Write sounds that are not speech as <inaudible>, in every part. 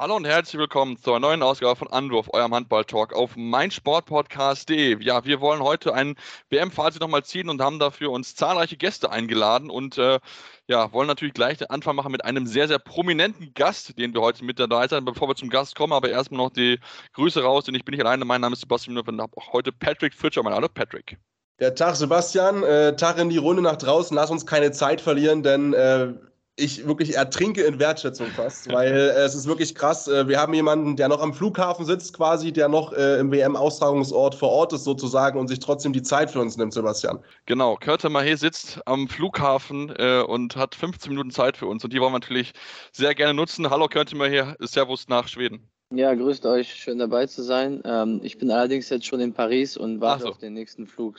Hallo und herzlich willkommen zur neuen Ausgabe von Anwurf, eurem Handball-Talk auf meinsportpodcast.de. Ja, wir wollen heute ein WM-Fazit nochmal ziehen und haben dafür uns zahlreiche Gäste eingeladen und äh, ja, wollen natürlich gleich den Anfang machen mit einem sehr, sehr prominenten Gast, den wir heute mit dabei sind. Bevor wir zum Gast kommen, aber erstmal noch die Grüße raus, denn ich bin nicht alleine. Mein Name ist Sebastian und habe heute Patrick Fritscher. Hallo Patrick. Der Tag, Sebastian. Äh, Tag in die Runde nach draußen. Lass uns keine Zeit verlieren, denn äh, ich wirklich ertrinke in Wertschätzung fast, weil äh, es ist wirklich krass. Äh, wir haben jemanden, der noch am Flughafen sitzt, quasi, der noch äh, im WM-Austragungsort vor Ort ist, sozusagen, und sich trotzdem die Zeit für uns nimmt, Sebastian. Genau, Körte Mahé sitzt am Flughafen äh, und hat 15 Minuten Zeit für uns und die wollen wir natürlich sehr gerne nutzen. Hallo Körte Mahé, Servus nach Schweden. Ja, grüßt euch, schön dabei zu sein. Ähm, ich bin allerdings jetzt schon in Paris und warte so. auf den nächsten Flug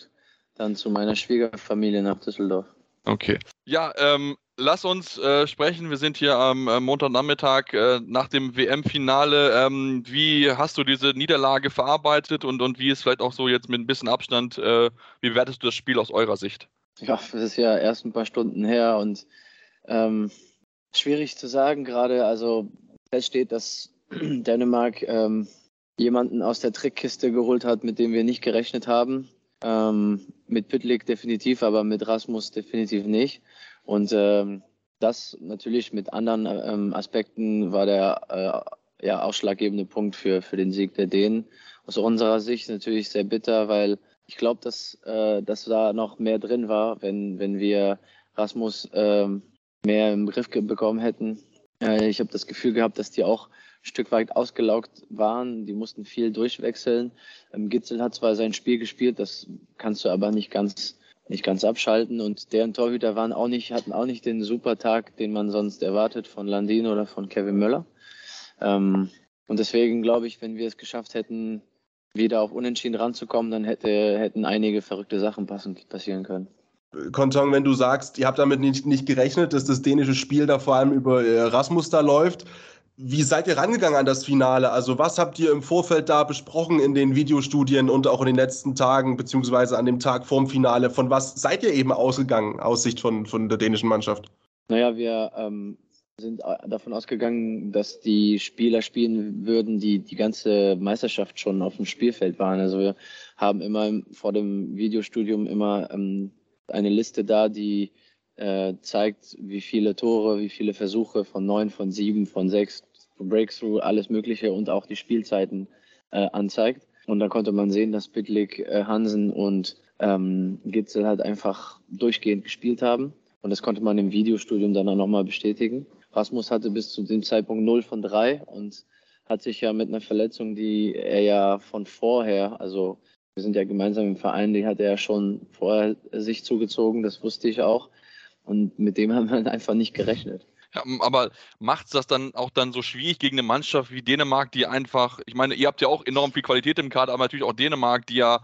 dann zu meiner Schwiegerfamilie nach Düsseldorf. Okay. Ja, ähm, lass uns äh, sprechen. Wir sind hier am äh, Montagnachmittag äh, nach dem WM-Finale. Ähm, wie hast du diese Niederlage verarbeitet und, und wie ist vielleicht auch so jetzt mit ein bisschen Abstand, äh, wie wertest du das Spiel aus eurer Sicht? Ja, das ist ja erst ein paar Stunden her und ähm, schwierig zu sagen gerade. Also fest steht, dass <clears throat> Dänemark ähm, jemanden aus der Trickkiste geholt hat, mit dem wir nicht gerechnet haben. Ähm, mit Pitlick definitiv, aber mit Rasmus definitiv nicht. Und ähm, das natürlich mit anderen ähm, Aspekten war der äh, ja, ausschlaggebende Punkt für, für den Sieg der Dänen. Aus unserer Sicht natürlich sehr bitter, weil ich glaube, dass, äh, dass da noch mehr drin war, wenn, wenn wir Rasmus äh, mehr im Griff bekommen hätten. Äh, ich habe das Gefühl gehabt, dass die auch ein Stück weit ausgelaugt waren. Die mussten viel durchwechseln. Ähm, Gitzel hat zwar sein Spiel gespielt, das kannst du aber nicht ganz nicht ganz abschalten und deren Torhüter waren auch nicht, hatten auch nicht den super Tag, den man sonst erwartet von Landin oder von Kevin Möller. Ähm, und deswegen glaube ich, wenn wir es geschafft hätten, wieder auf Unentschieden ranzukommen, dann hätte, hätten einige verrückte Sachen passen, passieren können. Kontong, wenn du sagst, ihr habt damit nicht, nicht gerechnet, dass das dänische Spiel da vor allem über Erasmus da läuft, wie seid ihr rangegangen an das Finale? Also was habt ihr im Vorfeld da besprochen in den Videostudien und auch in den letzten Tagen, beziehungsweise an dem Tag vorm Finale? Von was seid ihr eben ausgegangen aus Sicht von, von der dänischen Mannschaft? Naja, wir ähm, sind davon ausgegangen, dass die Spieler spielen würden, die die ganze Meisterschaft schon auf dem Spielfeld waren. Also wir haben immer vor dem Videostudium immer ähm, eine Liste da, die äh, zeigt, wie viele Tore, wie viele Versuche von neun, von sieben, von sechs Breakthrough, alles Mögliche und auch die Spielzeiten äh, anzeigt. Und da konnte man sehen, dass Pitlick, äh, Hansen und ähm, Gitzel halt einfach durchgehend gespielt haben. Und das konnte man im Videostudium dann auch nochmal bestätigen. Rasmus hatte bis zu dem Zeitpunkt 0 von 3 und hat sich ja mit einer Verletzung, die er ja von vorher, also wir sind ja gemeinsam im Verein, die hat er ja schon vorher sich zugezogen, das wusste ich auch. Und mit dem haben wir einfach nicht gerechnet. Ja, aber macht es das dann auch dann so schwierig gegen eine Mannschaft wie Dänemark, die einfach, ich meine, ihr habt ja auch enorm viel Qualität im Kader, aber natürlich auch Dänemark, die ja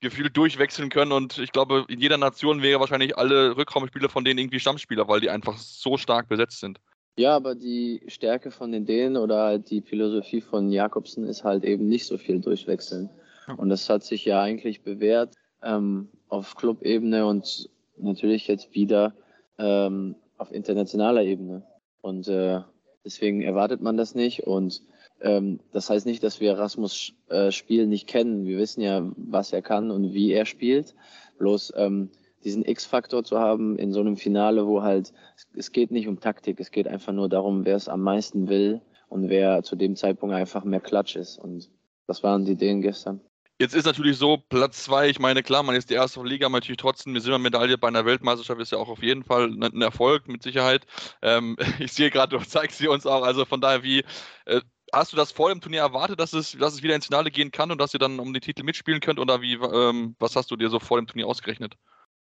gefühlt durchwechseln können und ich glaube, in jeder Nation wäre wahrscheinlich alle Rückraumspieler von denen irgendwie Stammspieler, weil die einfach so stark besetzt sind. Ja, aber die Stärke von den Dänen oder halt die Philosophie von Jakobsen ist halt eben nicht so viel durchwechseln. Und das hat sich ja eigentlich bewährt ähm, auf Clubebene und natürlich jetzt wieder ähm, auf internationaler Ebene. Und äh, deswegen erwartet man das nicht. Und ähm, das heißt nicht, dass wir Rasmus äh, Spiel nicht kennen. Wir wissen ja, was er kann und wie er spielt. Bloß ähm, diesen X-Faktor zu haben in so einem Finale, wo halt es geht nicht um Taktik, es geht einfach nur darum, wer es am meisten will und wer zu dem Zeitpunkt einfach mehr Klatsch ist. Und das waren die Ideen gestern. Jetzt ist natürlich so, Platz zwei, ich meine, klar, man ist die erste Liga, aber natürlich trotzdem eine Silbermedaille bei einer Weltmeisterschaft ist ja auch auf jeden Fall ein Erfolg, mit Sicherheit. Ähm, <laughs> ich sehe gerade, du zeigst sie uns auch, also von daher, wie äh, hast du das vor dem Turnier erwartet, dass es, dass es wieder ins Finale gehen kann und dass ihr dann um den Titel mitspielen könnt oder wie, ähm, was hast du dir so vor dem Turnier ausgerechnet?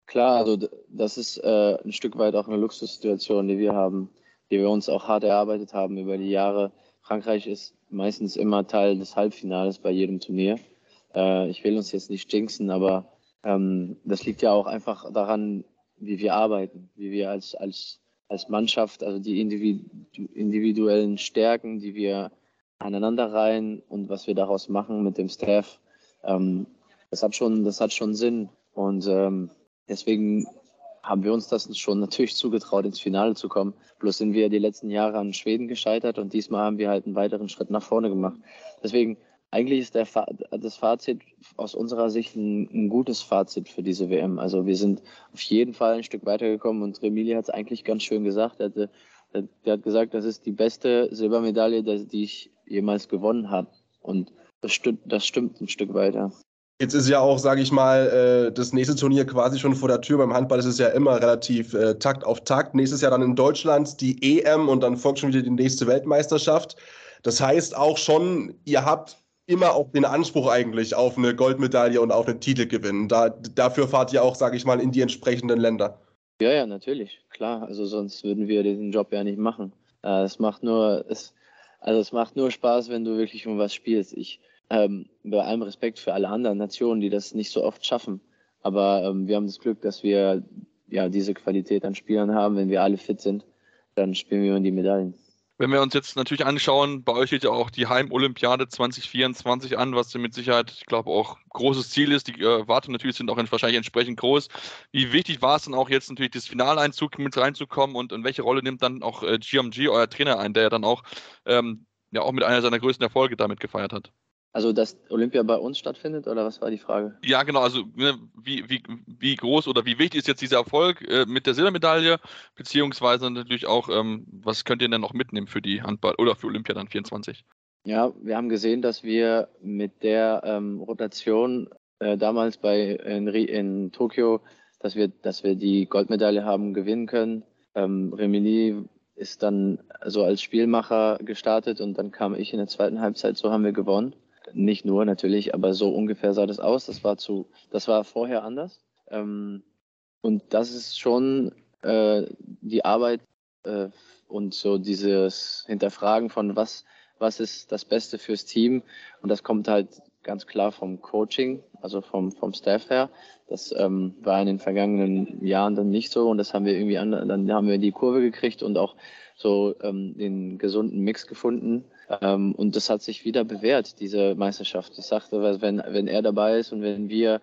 Klar, also das ist äh, ein Stück weit auch eine Luxussituation, die wir haben, die wir uns auch hart erarbeitet haben über die Jahre. Frankreich ist meistens immer Teil des Halbfinales bei jedem Turnier. Äh, ich will uns jetzt nicht jinxen, aber ähm, das liegt ja auch einfach daran, wie wir arbeiten, wie wir als, als, als Mannschaft, also die individuellen Stärken, die wir aneinander rein und was wir daraus machen mit dem Staff, ähm, das hat schon, das hat schon Sinn. Und ähm, deswegen haben wir uns das schon natürlich zugetraut, ins Finale zu kommen. Bloß sind wir die letzten Jahre an Schweden gescheitert und diesmal haben wir halt einen weiteren Schritt nach vorne gemacht. Deswegen, eigentlich ist der, das Fazit aus unserer Sicht ein, ein, gutes Fazit für diese WM. Also wir sind auf jeden Fall ein Stück weitergekommen und Remili hat es eigentlich ganz schön gesagt. Er, hatte, er hat gesagt, das ist die beste Silbermedaille, die ich jemals gewonnen habe. Und das stimmt, das stimmt ein Stück weiter. Jetzt ist ja auch, sage ich mal, äh, das nächste Turnier quasi schon vor der Tür. Beim Handball ist es ja immer relativ äh, Takt auf Takt. Nächstes Jahr dann in Deutschland die EM und dann folgt schon wieder die nächste Weltmeisterschaft. Das heißt auch schon, ihr habt immer auch den Anspruch eigentlich auf eine Goldmedaille und auf einen Titelgewinn. Da, dafür fahrt ihr auch, sage ich mal, in die entsprechenden Länder. Ja, ja, natürlich, klar. Also sonst würden wir diesen Job ja nicht machen. Äh, es macht nur, es, also es macht nur Spaß, wenn du wirklich um was spielst. Ich, ähm, bei allem Respekt für alle anderen Nationen, die das nicht so oft schaffen. Aber ähm, wir haben das Glück, dass wir ja diese Qualität an Spielern haben. Wenn wir alle fit sind, dann spielen wir um die Medaillen. Wenn wir uns jetzt natürlich anschauen, bei euch steht ja auch die Heim-Olympiade 2024 an, was mit Sicherheit, ich glaube, auch großes Ziel ist. Die äh, Erwartungen natürlich sind auch wahrscheinlich entsprechend groß. Wie wichtig war es dann auch jetzt natürlich, das Finaleinzug mit reinzukommen und, und welche Rolle nimmt dann auch äh, GMG, euer Trainer, ein, der ja dann auch, ähm, ja, auch mit einer seiner größten Erfolge damit gefeiert hat? Also, dass Olympia bei uns stattfindet oder was war die Frage? Ja, genau. Also, ne, wie, wie, wie groß oder wie wichtig ist jetzt dieser Erfolg äh, mit der Silbermedaille? Beziehungsweise natürlich auch, ähm, was könnt ihr denn noch mitnehmen für die Handball oder für Olympia dann 24? Ja, wir haben gesehen, dass wir mit der ähm, Rotation äh, damals bei in, in, Tokio, dass wir, dass wir die Goldmedaille haben gewinnen können. Ähm, Remini ist dann so als Spielmacher gestartet und dann kam ich in der zweiten Halbzeit, so haben wir gewonnen. Nicht nur natürlich, aber so ungefähr sah das aus. Das war zu, das war vorher anders. Ähm, und das ist schon äh, die Arbeit äh, und so dieses Hinterfragen von was, was ist das Beste fürs Team. Und das kommt halt ganz klar vom Coaching, also vom, vom Staff her. Das ähm, war in den vergangenen Jahren dann nicht so und das haben wir irgendwie an, dann haben wir die Kurve gekriegt und auch so ähm, den gesunden Mix gefunden. Ähm, und das hat sich wieder bewährt, diese Meisterschaft. Ich sagte, wenn, wenn er dabei ist und wenn wir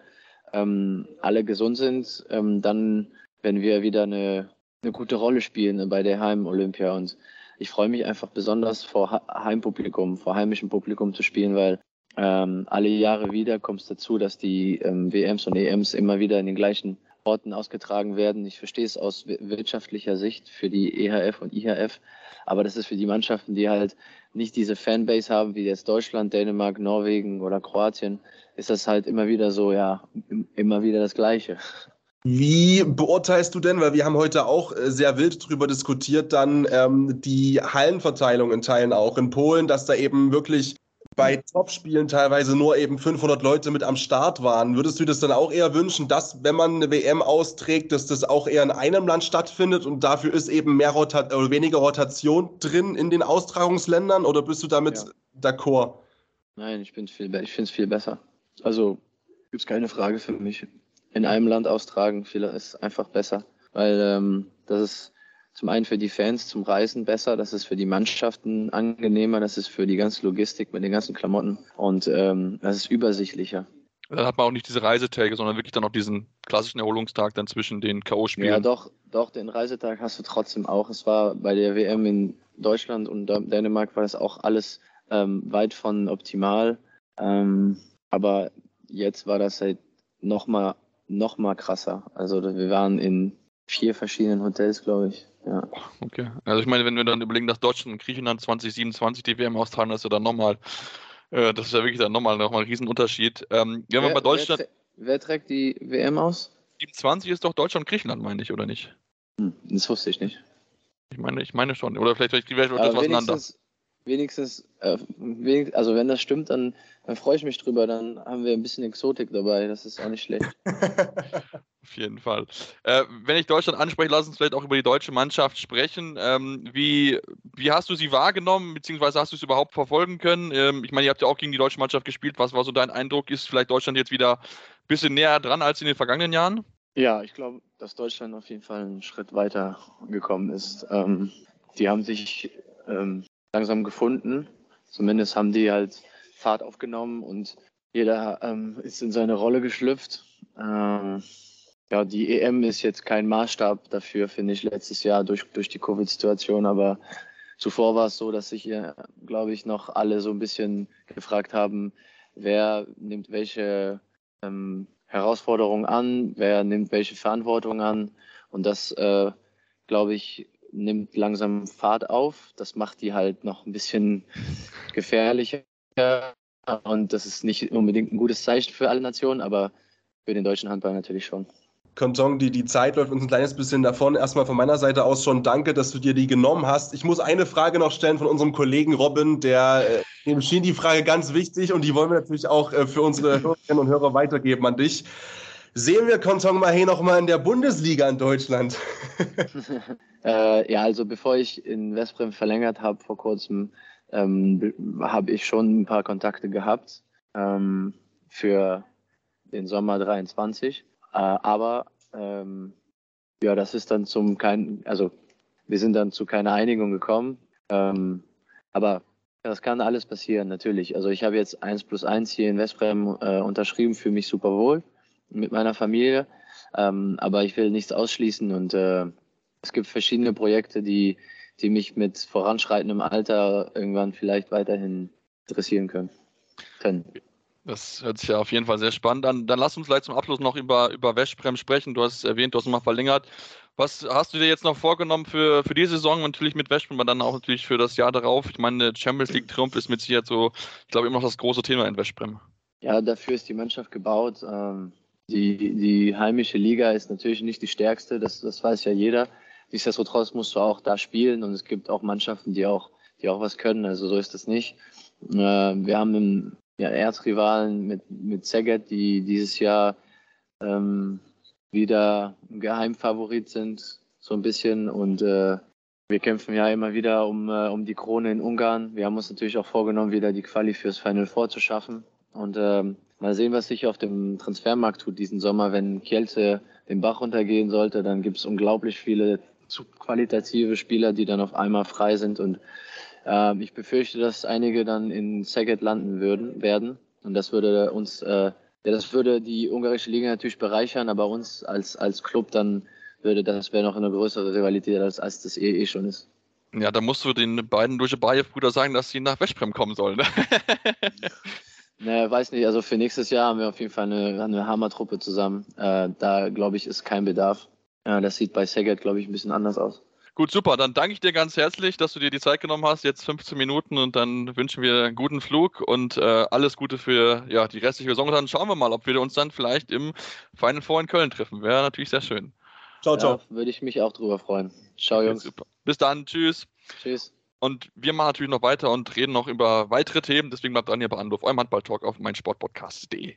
ähm, alle gesund sind, ähm, dann werden wir wieder eine, eine gute Rolle spielen bei der Heim-Olympia. Und ich freue mich einfach besonders vor Heimpublikum, vor heimischem Publikum zu spielen, weil ähm, alle Jahre wieder kommt es dazu, dass die ähm, WMs und EMs immer wieder in den gleichen Orten ausgetragen werden. Ich verstehe es aus wirtschaftlicher Sicht für die EHF und IHF, aber das ist für die Mannschaften, die halt nicht diese Fanbase haben wie jetzt Deutschland, Dänemark, Norwegen oder Kroatien, ist das halt immer wieder so, ja, immer wieder das Gleiche. Wie beurteilst du denn, weil wir haben heute auch äh, sehr wild drüber diskutiert, dann ähm, die Hallenverteilung in Teilen auch in Polen, dass da eben wirklich bei Topspielen teilweise nur eben 500 Leute mit am Start waren. Würdest du das dann auch eher wünschen, dass, wenn man eine WM austrägt, dass das auch eher in einem Land stattfindet und dafür ist eben mehr Rotat oder weniger Rotation drin in den Austragungsländern oder bist du damit ja. d'accord? Nein, ich, ich finde es viel besser. Also gibt es keine Frage für mich. In einem Land austragen ist einfach besser, weil ähm, das ist zum einen für die Fans zum Reisen besser, das ist für die Mannschaften angenehmer, das ist für die ganze Logistik mit den ganzen Klamotten und ähm, das ist übersichtlicher. Dann hat man auch nicht diese Reisetage, sondern wirklich dann noch diesen klassischen Erholungstag dann zwischen den K.O.-Spielen. Ja, doch, doch, den Reisetag hast du trotzdem auch. Es war bei der WM in Deutschland und Dänemark war das auch alles ähm, weit von optimal. Ähm, aber jetzt war das halt nochmal noch mal krasser. Also wir waren in vier verschiedenen Hotels, glaube ich. Ja. Okay. Also ich meine, wenn wir dann überlegen, dass Deutschland und Griechenland 2027 die WM austragen, das ist ja dann nochmal Äh, das ist ja wirklich dann nochmal noch mal ein Riesenunterschied. Ähm, wer, bei Deutschland. Wer, wer, trägt die WM aus? 27 ist doch Deutschland Griechenland, meine ich, oder nicht? Hm, das wusste ich nicht. Ich meine, ich meine schon. Oder vielleicht kriege ich das auseinander. Wenigstens, äh, wenigstens, also wenn das stimmt, dann, dann freue ich mich drüber. Dann haben wir ein bisschen Exotik dabei. Das ist auch nicht schlecht. <laughs> Auf jeden Fall. Äh, wenn ich Deutschland anspreche, lass uns vielleicht auch über die deutsche Mannschaft sprechen. Ähm, wie, wie hast du sie wahrgenommen, beziehungsweise hast du es überhaupt verfolgen können? Ähm, ich meine, ihr habt ja auch gegen die deutsche Mannschaft gespielt. Was war so dein Eindruck? Ist vielleicht Deutschland jetzt wieder ein bisschen näher dran als in den vergangenen Jahren? Ja, ich glaube, dass Deutschland auf jeden Fall einen Schritt weiter gekommen ist. Ähm, die haben sich ähm, langsam gefunden. Zumindest haben die halt Fahrt aufgenommen und jeder ähm, ist in seine Rolle geschlüpft. Ähm, ja, die EM ist jetzt kein Maßstab dafür, finde ich, letztes Jahr durch, durch die Covid-Situation. Aber zuvor war es so, dass sich, glaube ich, noch alle so ein bisschen gefragt haben, wer nimmt welche ähm, Herausforderungen an, wer nimmt welche Verantwortung an. Und das, äh, glaube ich, nimmt langsam Fahrt auf. Das macht die halt noch ein bisschen gefährlicher. Und das ist nicht unbedingt ein gutes Zeichen für alle Nationen, aber für den deutschen Handball natürlich schon. Konton, die, die Zeit läuft uns ein kleines bisschen davon. Erstmal von meiner Seite aus schon danke, dass du dir die genommen hast. Ich muss eine Frage noch stellen von unserem Kollegen Robin, der äh, dem schien die Frage ganz wichtig und die wollen wir natürlich auch äh, für unsere Hörerinnen und Hörer weitergeben an dich. Sehen wir Kontong Mahé noch mal in der Bundesliga in Deutschland? <laughs> äh, ja, also bevor ich in Westbrem verlängert habe vor kurzem, ähm, habe ich schon ein paar Kontakte gehabt ähm, für den Sommer 23. Äh, aber ähm, ja, das ist dann zum kein, also wir sind dann zu keiner Einigung gekommen. Ähm, aber das kann alles passieren, natürlich. Also ich habe jetzt 1 plus 1 hier in Westbrem äh, unterschrieben, fühle mich super wohl mit meiner Familie. Ähm, aber ich will nichts ausschließen und äh, es gibt verschiedene Projekte, die, die mich mit voranschreitendem Alter irgendwann vielleicht weiterhin interessieren können. können. Das hört sich ja auf jeden Fall sehr spannend an. Dann lass uns gleich zum Abschluss noch über, über Westbrem sprechen. Du hast es erwähnt, du hast es mal verlängert. Was hast du dir jetzt noch vorgenommen für, für die Saison? Natürlich mit Westbrem, aber dann auch natürlich für das Jahr darauf. Ich meine, Champions League Triumph ist mit Sicherheit so, ich glaube, immer noch das große Thema in Westbrem. Ja, dafür ist die Mannschaft gebaut. Ähm, die, die heimische Liga ist natürlich nicht die stärkste, das, das weiß ja jeder. Nichtsdestotrotz musst du auch da spielen und es gibt auch Mannschaften, die auch, die auch was können. Also so ist das nicht. Äh, wir haben einen ja, Erzrivalen mit, mit Szeged, die dieses Jahr ähm, wieder Geheimfavorit sind, so ein bisschen. Und äh, wir kämpfen ja immer wieder um, äh, um die Krone in Ungarn. Wir haben uns natürlich auch vorgenommen, wieder die Quali fürs Final Four zu schaffen. Und ähm, mal sehen, was sich auf dem Transfermarkt tut diesen Sommer. Wenn Kielce den Bach runtergehen sollte, dann gibt es unglaublich viele qualitative Spieler, die dann auf einmal frei sind. Und äh, ich befürchte, dass einige dann in Szeged landen würden, werden. Und das würde uns, äh, ja, das würde die ungarische Liga natürlich bereichern, aber uns als, als Club dann würde das wäre noch eine größere Rivalität, als, als das eh, eh schon ist. Ja, da musst du den beiden Duschebajew-Brüder sagen, dass sie nach Westbrem kommen sollen. <laughs> Ne? Ne, weiß nicht. Also für nächstes Jahr haben wir auf jeden Fall eine, eine Hammertruppe zusammen. Äh, da glaube ich, ist kein Bedarf. Äh, das sieht bei Saget, glaube ich, ein bisschen anders aus. Gut, super. Dann danke ich dir ganz herzlich, dass du dir die Zeit genommen hast. Jetzt 15 Minuten und dann wünschen wir einen guten Flug und äh, alles Gute für ja, die restliche Saison. Und dann schauen wir mal, ob wir uns dann vielleicht im Final Four in Köln treffen. Wäre natürlich sehr schön. Ciao, ciao. Ja, würde ich mich auch drüber freuen. Ciao, Jungs. Okay, Bis dann. Tschüss. Tschüss. Und wir machen natürlich noch weiter und reden noch über weitere Themen. Deswegen bleibt dran hier bei Anruf, eurem Handball-Talk auf meinsportpodcast.de.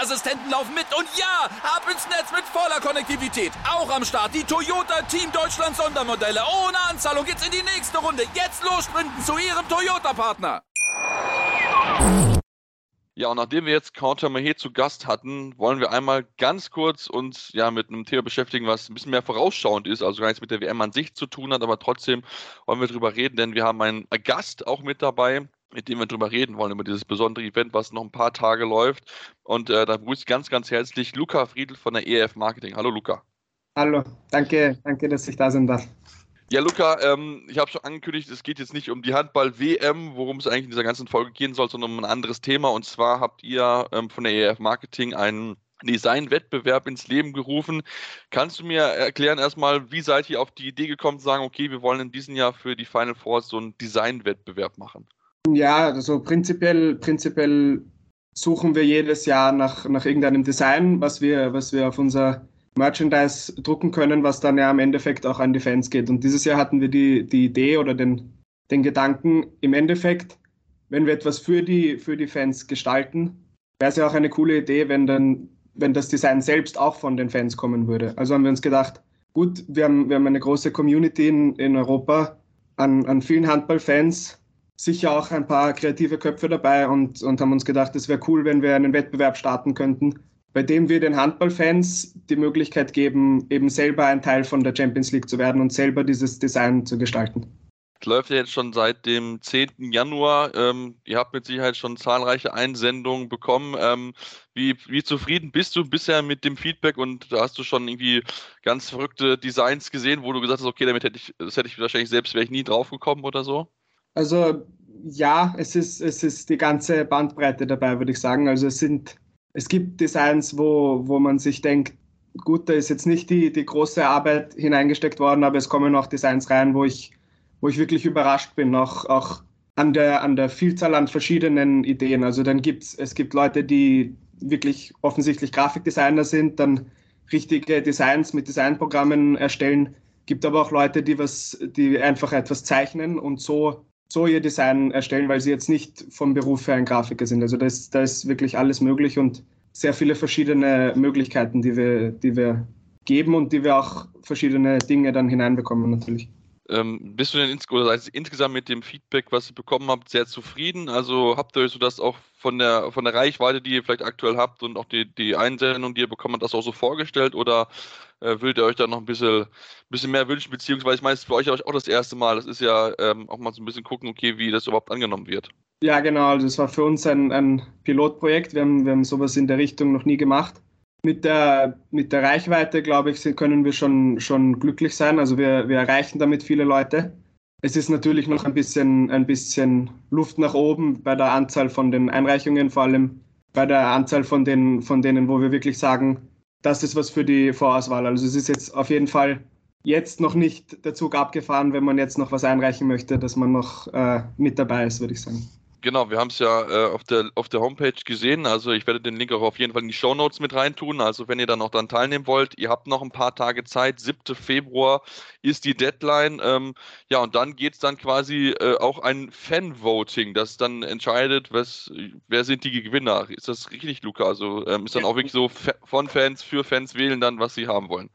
Sicherheitsassistenten laufen mit. Und ja, ab ins Netz mit voller Konnektivität. Auch am Start die Toyota Team Deutschland Sondermodelle. Ohne Anzahlung geht's in die nächste Runde. Jetzt los sprinten zu Ihrem Toyota-Partner. Ja, und nachdem wir jetzt Counter Mahé zu Gast hatten, wollen wir einmal ganz kurz uns ja mit einem Thema beschäftigen, was ein bisschen mehr vorausschauend ist, also gar nichts mit der WM an sich zu tun hat, aber trotzdem wollen wir darüber reden, denn wir haben einen Gast auch mit dabei, mit dem wir drüber reden wollen, über dieses besondere Event, was noch ein paar Tage läuft. Und äh, da begrüße ich ganz, ganz herzlich Luca Friedl von der EF Marketing. Hallo Luca. Hallo, danke, danke, dass ich da sein darf. Ja, Luca, ähm, ich habe schon angekündigt, es geht jetzt nicht um die Handball-WM, worum es eigentlich in dieser ganzen Folge gehen soll, sondern um ein anderes Thema. Und zwar habt ihr ähm, von der EF Marketing einen Design-Wettbewerb ins Leben gerufen. Kannst du mir erklären erstmal, wie seid ihr auf die Idee gekommen zu sagen, okay, wir wollen in diesem Jahr für die Final Four so einen Design-Wettbewerb machen? Ja, also prinzipiell, prinzipiell suchen wir jedes Jahr nach, nach irgendeinem Design, was wir, was wir auf unser Merchandise drucken können, was dann ja im Endeffekt auch an die Fans geht. Und dieses Jahr hatten wir die, die Idee oder den, den Gedanken, im Endeffekt, wenn wir etwas für die, für die Fans gestalten, wäre es ja auch eine coole Idee, wenn dann, wenn das Design selbst auch von den Fans kommen würde. Also haben wir uns gedacht, gut, wir haben, wir haben eine große Community in, in Europa an, an vielen Handballfans, sicher auch ein paar kreative Köpfe dabei und, und haben uns gedacht, es wäre cool, wenn wir einen Wettbewerb starten könnten, bei dem wir den Handballfans die Möglichkeit geben, eben selber ein Teil von der Champions League zu werden und selber dieses Design zu gestalten. Es läuft ja jetzt schon seit dem 10. Januar. Ähm, ihr habt mit Sicherheit schon zahlreiche Einsendungen bekommen. Ähm, wie, wie, zufrieden bist du bisher mit dem Feedback und da hast du schon irgendwie ganz verrückte Designs gesehen, wo du gesagt hast, okay, damit hätte ich, das hätte ich wahrscheinlich selbst, wäre ich nie drauf gekommen oder so? Also ja, es ist, es ist die ganze Bandbreite dabei, würde ich sagen. Also es sind es gibt Designs, wo, wo man sich denkt, gut, da ist jetzt nicht die, die große Arbeit hineingesteckt worden, aber es kommen auch Designs rein, wo ich, wo ich wirklich überrascht bin, auch, auch an, der, an der Vielzahl an verschiedenen Ideen. Also dann gibt's, es gibt Leute, die wirklich offensichtlich Grafikdesigner sind, dann richtige Designs mit Designprogrammen erstellen. Gibt aber auch Leute, die was, die einfach etwas zeichnen und so so ihr Design erstellen, weil sie jetzt nicht vom Beruf her ein Grafiker sind. Also da ist, da ist wirklich alles möglich und sehr viele verschiedene Möglichkeiten, die wir, die wir geben und die wir auch verschiedene Dinge dann hineinbekommen natürlich. Ähm, bist du denn ins oder seid insgesamt mit dem Feedback, was ihr bekommen habt, sehr zufrieden? Also habt ihr so das auch von der von der Reichweite, die ihr vielleicht aktuell habt und auch die, die Einsendung, die ihr bekommen habt, das auch so vorgestellt oder äh, würdet ihr euch da noch ein bisschen, bisschen mehr wünschen? Beziehungsweise ich meine, es ist für euch auch das erste Mal. Das ist ja ähm, auch mal so ein bisschen gucken, okay, wie das überhaupt angenommen wird. Ja, genau. Also das war für uns ein, ein Pilotprojekt. Wir haben, wir haben sowas in der Richtung noch nie gemacht mit der, mit der Reichweite, glaube ich, können wir schon, schon glücklich sein. Also wir, wir erreichen damit viele Leute. Es ist natürlich noch ein bisschen, ein bisschen Luft nach oben bei der Anzahl von den Einreichungen, vor allem bei der Anzahl von, den, von denen, wo wir wirklich sagen, das ist was für die Vorauswahl. Also es ist jetzt auf jeden Fall jetzt noch nicht der Zug abgefahren, wenn man jetzt noch was einreichen möchte, dass man noch äh, mit dabei ist, würde ich sagen. Genau, wir haben es ja äh, auf, der, auf der Homepage gesehen. Also ich werde den Link auch auf jeden Fall in die Show Notes mit reintun. Also wenn ihr dann auch dann teilnehmen wollt, ihr habt noch ein paar Tage Zeit. 7. Februar ist die Deadline. Ähm, ja, und dann geht es dann quasi äh, auch ein Fan-Voting, das dann entscheidet, was, wer sind die Gewinner. Ist das richtig, Luca? Also ähm, ist dann auch wirklich so von Fans für Fans wählen dann, was sie haben wollen.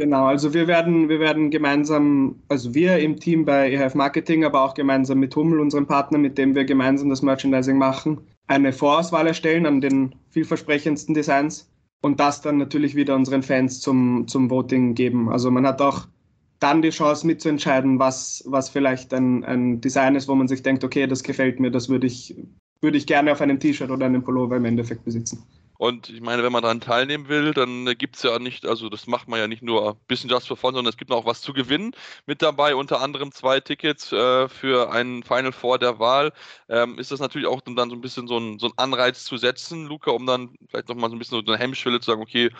Genau, also wir werden, wir werden gemeinsam, also wir im Team bei EHF Marketing, aber auch gemeinsam mit Hummel, unserem Partner, mit dem wir gemeinsam das Merchandising machen, eine Vorauswahl erstellen an den vielversprechendsten Designs und das dann natürlich wieder unseren Fans zum, zum Voting geben. Also man hat auch dann die Chance mitzuentscheiden, was, was vielleicht ein, ein Design ist, wo man sich denkt, okay, das gefällt mir, das würde ich, würde ich gerne auf einem T-Shirt oder einem Pullover im Endeffekt besitzen. Und ich meine, wenn man daran teilnehmen will, dann gibt es ja nicht, also das macht man ja nicht nur ein bisschen just for fun, sondern es gibt noch was zu gewinnen mit dabei, unter anderem zwei Tickets äh, für einen Final Four der Wahl. Ähm, ist das natürlich auch dann so ein bisschen so ein, so Anreiz zu setzen, Luca, um dann vielleicht nochmal so ein bisschen so eine Hemmschwelle zu sagen, okay,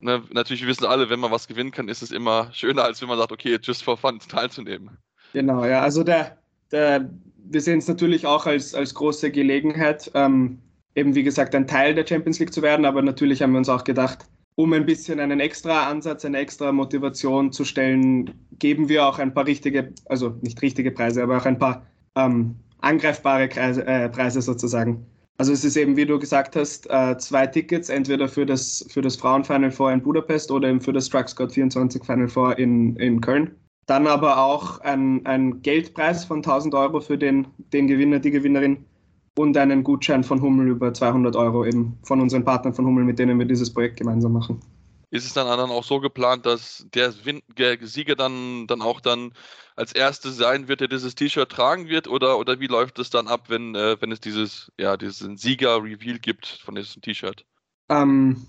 ne, natürlich wissen alle, wenn man was gewinnen kann, ist es immer schöner, als wenn man sagt, okay, just for fun teilzunehmen. Genau, ja, also der, der wir sehen es natürlich auch als, als große Gelegenheit. Ähm, eben wie gesagt ein Teil der Champions League zu werden, aber natürlich haben wir uns auch gedacht, um ein bisschen einen extra Ansatz, eine extra Motivation zu stellen, geben wir auch ein paar richtige, also nicht richtige Preise, aber auch ein paar ähm, angreifbare Kreise, äh, Preise sozusagen. Also es ist eben, wie du gesagt hast, äh, zwei Tickets, entweder für das, für das Frauen-Final Four in Budapest oder eben für das Truck Scott 24 Final Four in, in Köln. Dann aber auch ein, ein Geldpreis von 1000 Euro für den, den Gewinner, die Gewinnerin und einen Gutschein von Hummel über 200 Euro eben von unseren Partnern von Hummel, mit denen wir dieses Projekt gemeinsam machen. Ist es dann, auch so geplant, dass der, Sieger dann, dann auch dann als erstes sein wird, der dieses T-Shirt tragen wird? Oder, oder wie läuft es dann ab, wenn, äh, wenn es dieses, ja, diesen Sieger-Reveal gibt von diesem T-Shirt? Ähm,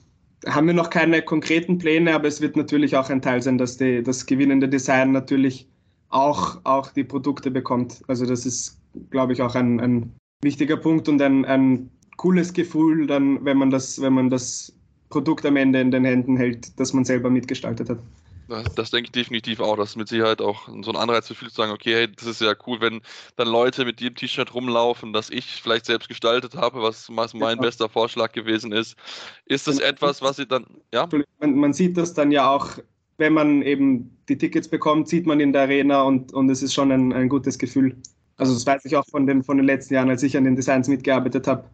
haben wir noch keine konkreten Pläne, aber es wird natürlich auch ein Teil sein, dass die, das gewinnende Design natürlich auch, auch die Produkte bekommt. Also das ist, glaube ich, auch ein, ein wichtiger Punkt und ein, ein cooles Gefühl, dann, wenn man das, wenn man das Produkt am Ende in den Händen hält, das man selber mitgestaltet hat. Das, das, denke ich definitiv auch. Das ist mit Sicherheit auch so ein Anreiz für viele zu sagen, okay, hey, das ist ja cool, wenn dann Leute mit dem T-Shirt rumlaufen, das ich vielleicht selbst gestaltet habe, was, mein genau. bester Vorschlag gewesen ist. Ist das etwas, was Sie dann, ja? Man, man, sieht das dann ja auch, wenn man eben die Tickets bekommt, sieht man in der Arena und, und es ist schon ein, ein gutes Gefühl. Also das weiß ich auch von den, von den letzten Jahren, als ich an den Designs mitgearbeitet habe.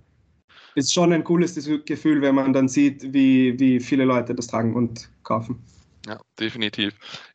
Ist schon ein cooles Gefühl, wenn man dann sieht, wie, wie viele Leute das tragen und kaufen. Ja, definitiv.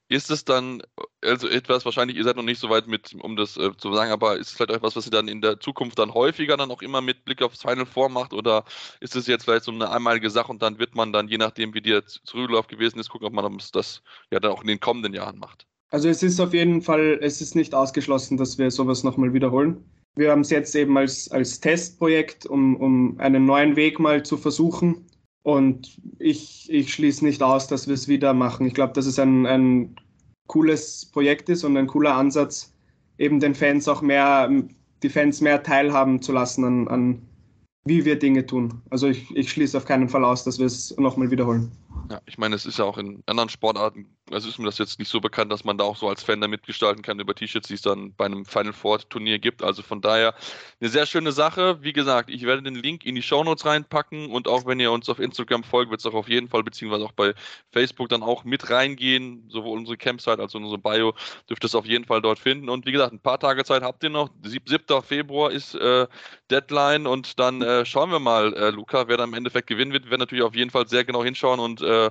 Ist es dann, also etwas, wahrscheinlich, ihr seid noch nicht so weit mit, um das äh, zu sagen, aber ist es vielleicht etwas, was ihr dann in der Zukunft dann häufiger dann auch immer mit Blick aufs Final Four macht oder ist es jetzt vielleicht so eine einmalige Sache und dann wird man dann, je nachdem, wie der Zurücklauf gewesen ist, gucken, ob man das ja dann auch in den kommenden Jahren macht? Also es ist auf jeden Fall, es ist nicht ausgeschlossen, dass wir sowas nochmal wiederholen. Wir haben es jetzt eben als, als Testprojekt, um, um einen neuen Weg mal zu versuchen. Und ich, ich schließe nicht aus, dass wir es wieder machen. Ich glaube, dass es ein, ein cooles Projekt ist und ein cooler Ansatz, eben den Fans auch mehr, die Fans mehr teilhaben zu lassen an, an wie wir Dinge tun. Also ich, ich schließe auf keinen Fall aus, dass wir es nochmal wiederholen. Ja, ich meine, es ist ja auch in anderen Sportarten, also ist mir das jetzt nicht so bekannt, dass man da auch so als Fan da mitgestalten kann über T-Shirts, die es dann bei einem Final Four Turnier gibt. Also von daher eine sehr schöne Sache. Wie gesagt, ich werde den Link in die Show Notes reinpacken und auch wenn ihr uns auf Instagram folgt, wird es auch auf jeden Fall, beziehungsweise auch bei Facebook dann auch mit reingehen. Sowohl unsere Campsite als auch unsere Bio dürft ihr es auf jeden Fall dort finden. Und wie gesagt, ein paar Tage Zeit habt ihr noch. 7. Februar ist äh, Deadline und dann äh, schauen wir mal, äh, Luca, wer dann im Endeffekt gewinnen wird. Wir werden natürlich auf jeden Fall sehr genau hinschauen und äh,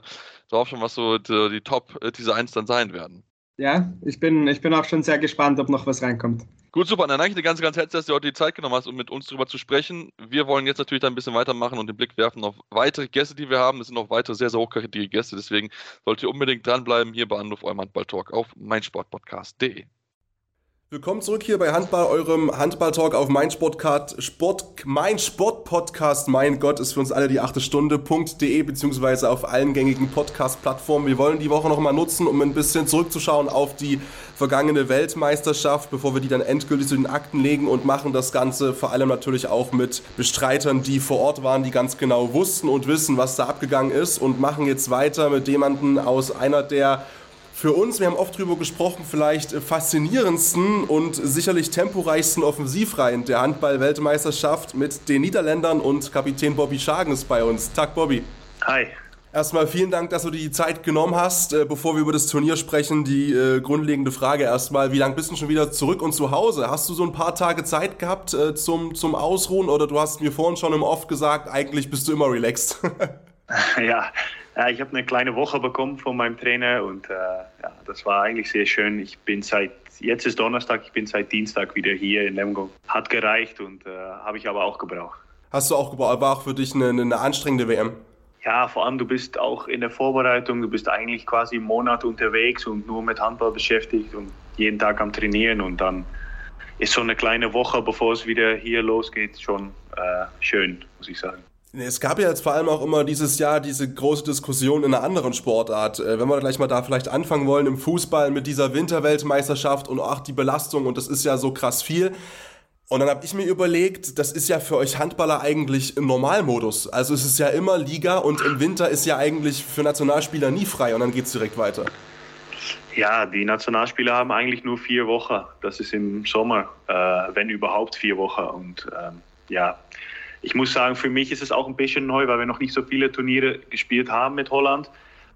drauf schon, was so die, die Top-Designs dann sein werden. Ja, ich bin, ich bin auch schon sehr gespannt, ob noch was reinkommt. Gut, super. Dann danke ich dir ganz, ganz herzlich, dass du heute die Zeit genommen hast, um mit uns darüber zu sprechen. Wir wollen jetzt natürlich ein bisschen weitermachen und den Blick werfen auf weitere Gäste, die wir haben. Es sind noch weitere sehr, sehr hochkarätige Gäste. Deswegen solltet ihr unbedingt dranbleiben hier bei Anruf eurem Handball-Talk auf meinsportpodcast.de. Willkommen zurück hier bei Handball, eurem Handball-Talk auf mein Sportcard, Sport, mein Sport-Podcast, mein Gott, ist für uns alle die achte Stunde.de beziehungsweise auf allen gängigen Podcast-Plattformen. Wir wollen die Woche nochmal nutzen, um ein bisschen zurückzuschauen auf die vergangene Weltmeisterschaft, bevor wir die dann endgültig zu den Akten legen und machen das Ganze vor allem natürlich auch mit Bestreitern, die vor Ort waren, die ganz genau wussten und wissen, was da abgegangen ist und machen jetzt weiter mit jemandem aus einer der für uns, wir haben oft drüber gesprochen, vielleicht faszinierendsten und sicherlich temporeichsten Offensivreihen der Handball-Weltmeisterschaft mit den Niederländern und Kapitän Bobby Schagen ist bei uns. Tag, Bobby. Hi. Erstmal vielen Dank, dass du dir die Zeit genommen hast. Äh, bevor wir über das Turnier sprechen, die äh, grundlegende Frage erstmal, wie lange bist du schon wieder zurück und zu Hause? Hast du so ein paar Tage Zeit gehabt äh, zum, zum Ausruhen oder du hast mir vorhin schon im Off gesagt, eigentlich bist du immer relaxed? <laughs> <laughs> ja, ich habe eine kleine Woche bekommen von meinem Trainer und äh, ja, das war eigentlich sehr schön. Ich bin seit, jetzt ist Donnerstag, ich bin seit Dienstag wieder hier in Lemgo. Hat gereicht und äh, habe ich aber auch gebraucht. Hast du auch gebraucht, war auch für dich eine, eine anstrengende WM? Ja, vor allem du bist auch in der Vorbereitung, du bist eigentlich quasi einen Monat unterwegs und nur mit Handball beschäftigt und jeden Tag am Trainieren und dann ist so eine kleine Woche, bevor es wieder hier losgeht, schon äh, schön, muss ich sagen. Es gab ja jetzt vor allem auch immer dieses Jahr diese große Diskussion in einer anderen Sportart. Äh, wenn wir gleich mal da vielleicht anfangen wollen, im Fußball mit dieser Winterweltmeisterschaft und auch die Belastung und das ist ja so krass viel. Und dann habe ich mir überlegt, das ist ja für euch Handballer eigentlich im Normalmodus. Also es ist ja immer Liga und im Winter ist ja eigentlich für Nationalspieler nie frei und dann geht es direkt weiter. Ja, die Nationalspieler haben eigentlich nur vier Wochen. Das ist im Sommer, äh, wenn überhaupt vier Wochen. Und ähm, ja, ich muss sagen, für mich ist es auch ein bisschen neu, weil wir noch nicht so viele Turniere gespielt haben mit Holland.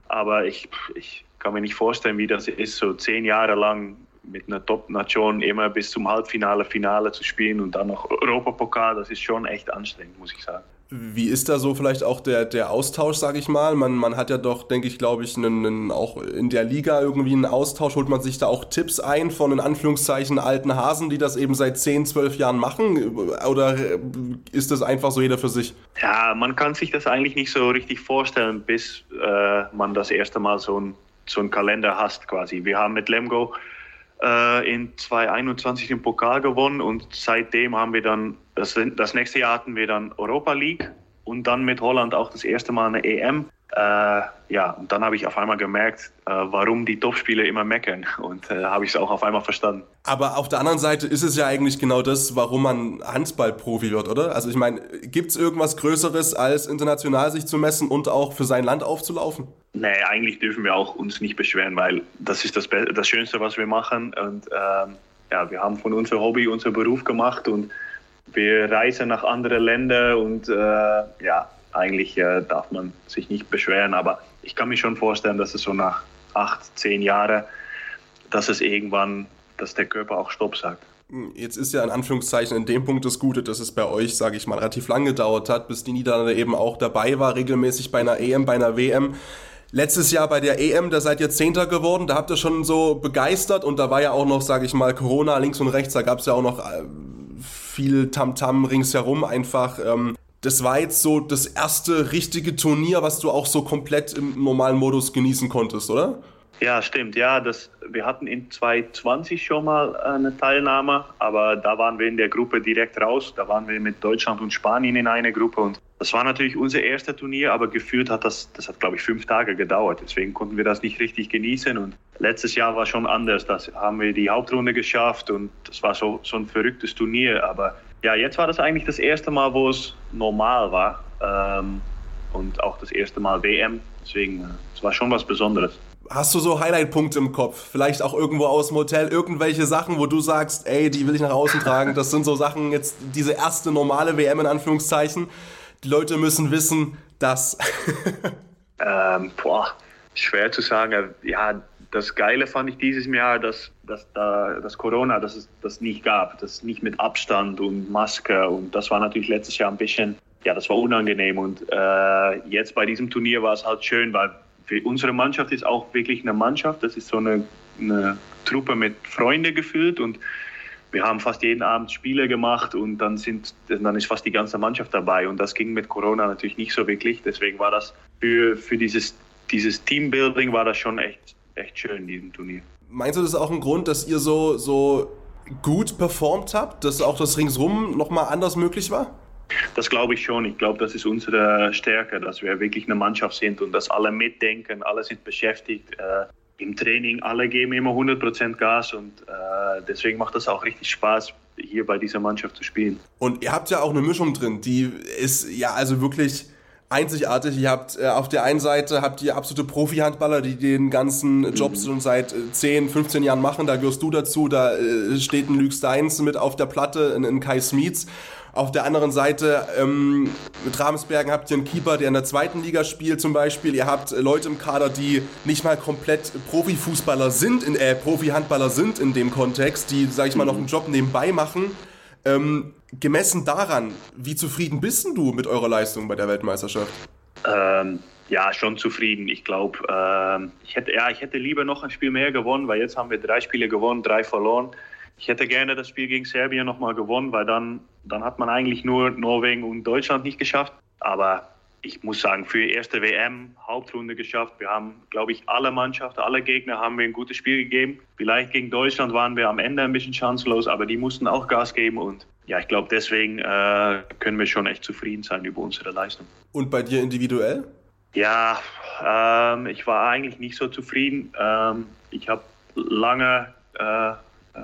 Aber ich, ich kann mir nicht vorstellen, wie das ist, so zehn Jahre lang mit einer Top-Nation immer bis zum Halbfinale, Finale zu spielen und dann noch Europapokal. Das ist schon echt anstrengend, muss ich sagen. Wie ist da so vielleicht auch der, der Austausch, sage ich mal? Man, man hat ja doch, denke ich, glaube ich, einen, einen, auch in der Liga irgendwie einen Austausch. Holt man sich da auch Tipps ein von in Anführungszeichen alten Hasen, die das eben seit 10, 12 Jahren machen? Oder ist das einfach so jeder für sich? Ja, man kann sich das eigentlich nicht so richtig vorstellen, bis äh, man das erste Mal so ein so einen Kalender hast quasi. Wir haben mit Lemgo äh, in 2021 den Pokal gewonnen und seitdem haben wir dann, das, das nächste Jahr hatten wir dann Europa League und dann mit Holland auch das erste Mal eine EM. Äh, ja, und dann habe ich auf einmal gemerkt, äh, warum die Topspieler immer meckern. Und äh, habe ich es auch auf einmal verstanden. Aber auf der anderen Seite ist es ja eigentlich genau das, warum man Handballprofi wird, oder? Also ich meine, gibt es irgendwas Größeres, als international sich zu messen und auch für sein Land aufzulaufen? Nee, eigentlich dürfen wir auch uns nicht beschweren, weil das ist das, das Schönste, was wir machen. Und ähm, ja, wir haben von unserem Hobby unser Beruf gemacht und wir reisen nach anderen Ländern und äh, ja, eigentlich äh, darf man sich nicht beschweren, aber ich kann mir schon vorstellen, dass es so nach acht, zehn Jahren, dass es irgendwann, dass der Körper auch Stopp sagt. Jetzt ist ja in Anführungszeichen in dem Punkt das Gute, dass es bei euch, sage ich mal, relativ lang gedauert hat, bis die Niederlande eben auch dabei war, regelmäßig bei einer EM, bei einer WM. Letztes Jahr bei der EM, da seid ihr Zehnter geworden, da habt ihr schon so begeistert und da war ja auch noch, sage ich mal, Corona links und rechts, da gab es ja auch noch äh, viel Tamtam -Tam ringsherum einfach. Ähm, das war jetzt so das erste richtige Turnier, was du auch so komplett im normalen Modus genießen konntest, oder? Ja, stimmt. Ja, das, wir hatten in 2020 schon mal eine Teilnahme, aber da waren wir in der Gruppe direkt raus. Da waren wir mit Deutschland und Spanien in einer Gruppe und das war natürlich unser erstes Turnier, aber gefühlt hat das, das hat glaube ich fünf Tage gedauert. Deswegen konnten wir das nicht richtig genießen und letztes Jahr war schon anders. Da haben wir die Hauptrunde geschafft und das war so, so ein verrücktes Turnier. Aber ja, jetzt war das eigentlich das erste Mal, wo es normal war ähm, und auch das erste Mal WM. Deswegen, äh, es war schon was Besonderes. Hast du so Highlight-Punkte im Kopf? Vielleicht auch irgendwo aus dem Hotel, irgendwelche Sachen, wo du sagst, ey, die will ich nach außen tragen. Das sind so Sachen, jetzt diese erste normale WM in Anführungszeichen. Die Leute müssen wissen, dass. <laughs> ähm, boah, schwer zu sagen. Ja, das Geile fand ich dieses Jahr, dass, dass da das Corona, dass es das nicht gab, das nicht mit Abstand und Maske und das war natürlich letztes Jahr ein bisschen, ja, das war unangenehm und äh, jetzt bei diesem Turnier war es halt schön, weil für unsere Mannschaft ist auch wirklich eine Mannschaft, das ist so eine, eine Truppe mit Freunden gefüllt und wir haben fast jeden Abend Spiele gemacht und dann, sind, dann ist fast die ganze Mannschaft dabei. Und das ging mit Corona natürlich nicht so wirklich. Deswegen war das für, für dieses, dieses Teambuilding war das schon echt echt schön in diesem Turnier. Meinst du, das ist auch ein Grund, dass ihr so, so gut performt habt, dass auch das Ringsrum nochmal anders möglich war? Das glaube ich schon. Ich glaube, das ist unsere Stärke, dass wir wirklich eine Mannschaft sind und dass alle mitdenken, alle sind beschäftigt. Äh, Im Training, alle geben immer 100% Gas und äh, deswegen macht das auch richtig Spaß, hier bei dieser Mannschaft zu spielen. Und ihr habt ja auch eine Mischung drin, die ist ja also wirklich einzigartig. Ihr habt äh, auf der einen Seite habt ihr absolute Profi-Handballer, die den ganzen Job mhm. schon seit 10, äh, 15 Jahren machen. Da gehörst du dazu. Da äh, steht ein Luke Steins mit auf der Platte, ein, ein Kai Smeets. Auf der anderen Seite ähm, mit Ramsbergen habt ihr einen Keeper, der in der zweiten Liga spielt zum Beispiel. Ihr habt äh, Leute im Kader, die nicht mal komplett Profifußballer sind, in, äh, Profi-Handballer sind in dem Kontext, die, sag ich mal, noch einen Job nebenbei machen. Ähm, gemessen daran, wie zufrieden bist du mit eurer Leistung bei der Weltmeisterschaft? Ähm, ja, schon zufrieden. Ich glaube, ähm, ich hätte, ja, ich hätte lieber noch ein Spiel mehr gewonnen, weil jetzt haben wir drei Spiele gewonnen, drei verloren. Ich hätte gerne das Spiel gegen Serbien nochmal gewonnen, weil dann, dann hat man eigentlich nur Norwegen und Deutschland nicht geschafft. Aber ich muss sagen, für die erste WM Hauptrunde geschafft. Wir haben, glaube ich, alle Mannschaften, alle Gegner haben wir ein gutes Spiel gegeben. Vielleicht gegen Deutschland waren wir am Ende ein bisschen chancenlos, aber die mussten auch Gas geben und ja, ich glaube, deswegen äh, können wir schon echt zufrieden sein über unsere Leistung. Und bei dir individuell? Ja, ähm, ich war eigentlich nicht so zufrieden. Ähm, ich habe lange äh,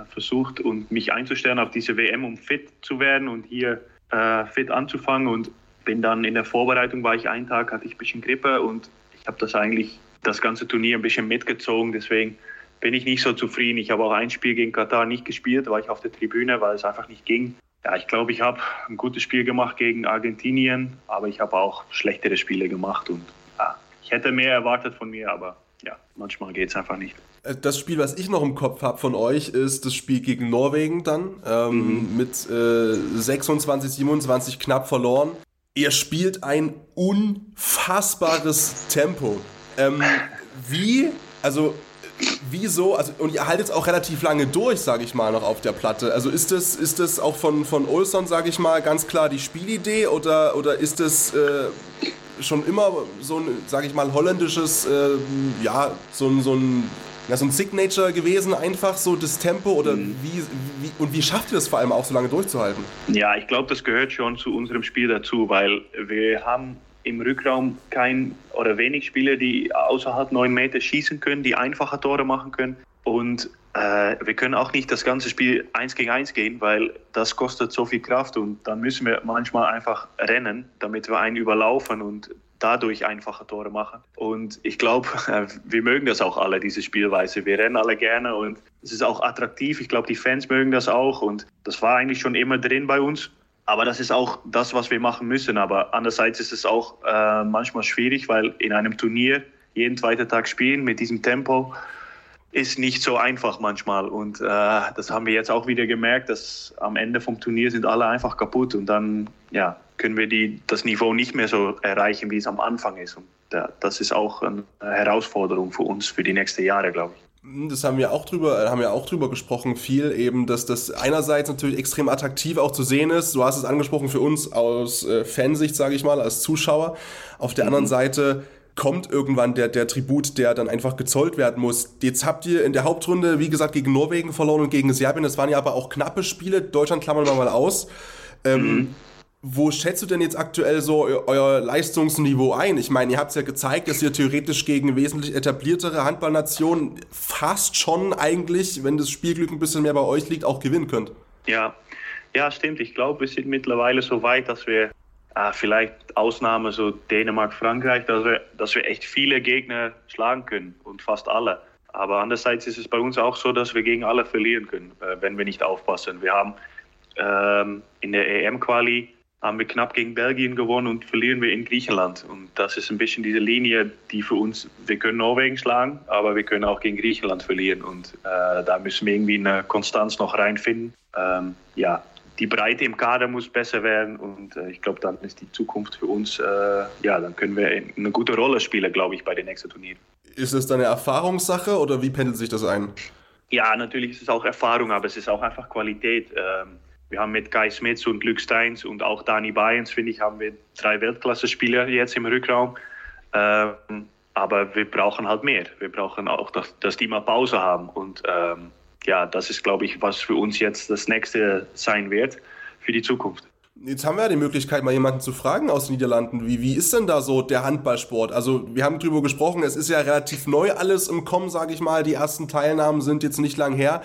versucht und mich einzustellen auf diese WM, um fit zu werden und hier äh, fit anzufangen und bin dann in der Vorbereitung, war ich einen Tag, hatte ich ein bisschen Grippe und ich habe das eigentlich, das ganze Turnier ein bisschen mitgezogen. Deswegen bin ich nicht so zufrieden. Ich habe auch ein Spiel gegen Katar nicht gespielt, war ich auf der Tribüne, weil es einfach nicht ging. Ja, ich glaube, ich habe ein gutes Spiel gemacht gegen Argentinien, aber ich habe auch schlechtere Spiele gemacht und ja, ich hätte mehr erwartet von mir, aber ja, manchmal geht es einfach nicht. Äh, das Spiel, was ich noch im Kopf habe von euch, ist das Spiel gegen Norwegen dann ähm, mhm. mit äh, 26, 27 knapp verloren. Ihr spielt ein unfassbares Tempo. Ähm, wie, also wieso, also und ihr haltet auch relativ lange durch, sage ich mal, noch auf der Platte. Also ist das, ist das auch von, von Olson, sage ich mal, ganz klar die Spielidee oder, oder ist das äh, schon immer so ein, sage ich mal, holländisches, äh, ja, so ein, so ein ja, so ein Signature gewesen, einfach so das Tempo oder mhm. wie, wie, und wie schafft ihr das vor allem auch so lange durchzuhalten? Ja, ich glaube, das gehört schon zu unserem Spiel dazu, weil wir haben im Rückraum kein oder wenig Spieler, die außerhalb 9 Meter schießen können, die einfache Tore machen können. Und äh, wir können auch nicht das ganze Spiel 1 gegen 1 gehen, weil das kostet so viel Kraft und dann müssen wir manchmal einfach rennen, damit wir einen überlaufen und dadurch einfache Tore machen. Und ich glaube, <laughs> äh, wir mögen das auch alle, diese Spielweise. Wir rennen alle gerne und es ist auch attraktiv. Ich glaube, die Fans mögen das auch und das war eigentlich schon immer drin bei uns. Aber das ist auch das, was wir machen müssen. Aber andererseits ist es auch äh, manchmal schwierig, weil in einem Turnier jeden zweiten Tag spielen mit diesem Tempo ist nicht so einfach manchmal. Und äh, das haben wir jetzt auch wieder gemerkt, dass am Ende vom Turnier sind alle einfach kaputt und dann ja, können wir die, das Niveau nicht mehr so erreichen, wie es am Anfang ist. Und ja, das ist auch eine Herausforderung für uns für die nächsten Jahre, glaube ich. Das haben wir auch drüber, äh, haben wir auch drüber gesprochen, viel eben, dass das einerseits natürlich extrem attraktiv auch zu sehen ist. Du hast es angesprochen für uns aus äh, Fansicht, sage ich mal, als Zuschauer. Auf der mhm. anderen Seite kommt irgendwann der, der Tribut, der dann einfach gezollt werden muss. Jetzt habt ihr in der Hauptrunde, wie gesagt, gegen Norwegen verloren und gegen Serbien. Das waren ja aber auch knappe Spiele. Deutschland klammern wir mal aus. Ähm, mhm. Wo schätzt du denn jetzt aktuell so euer Leistungsniveau ein? Ich meine, ihr habt es ja gezeigt, dass ihr theoretisch gegen wesentlich etabliertere Handballnationen fast schon eigentlich, wenn das Spielglück ein bisschen mehr bei euch liegt, auch gewinnen könnt. Ja, ja, stimmt. Ich glaube, wir sind mittlerweile so weit, dass wir äh, vielleicht Ausnahme so Dänemark, Frankreich, dass wir, dass wir echt viele Gegner schlagen können und fast alle. Aber andererseits ist es bei uns auch so, dass wir gegen alle verlieren können, äh, wenn wir nicht aufpassen. Wir haben ähm, in der EM-Quali haben wir knapp gegen Belgien gewonnen und verlieren wir in Griechenland. Und das ist ein bisschen diese Linie, die für uns, wir können Norwegen schlagen, aber wir können auch gegen Griechenland verlieren. Und äh, da müssen wir irgendwie eine Konstanz noch reinfinden. Ähm, ja, die Breite im Kader muss besser werden und äh, ich glaube, dann ist die Zukunft für uns, äh, ja, dann können wir eine gute Rolle spielen, glaube ich, bei den nächsten Turnieren. Ist es dann eine Erfahrungssache oder wie pendelt sich das ein? Ja, natürlich ist es auch Erfahrung, aber es ist auch einfach Qualität. Ähm, wir haben mit Kai Smits und Luc Steins und auch Dani Bayens, finde ich, haben wir drei Weltklasse-Spieler jetzt im Rückraum. Ähm, aber wir brauchen halt mehr. Wir brauchen auch, dass, dass die mal Pause haben. Und ähm, ja, das ist, glaube ich, was für uns jetzt das nächste sein wird für die Zukunft. Jetzt haben wir ja die Möglichkeit, mal jemanden zu fragen aus den Niederlanden. Wie, wie ist denn da so der Handballsport? Also, wir haben drüber gesprochen, es ist ja relativ neu alles im Kommen, sage ich mal. Die ersten Teilnahmen sind jetzt nicht lang her.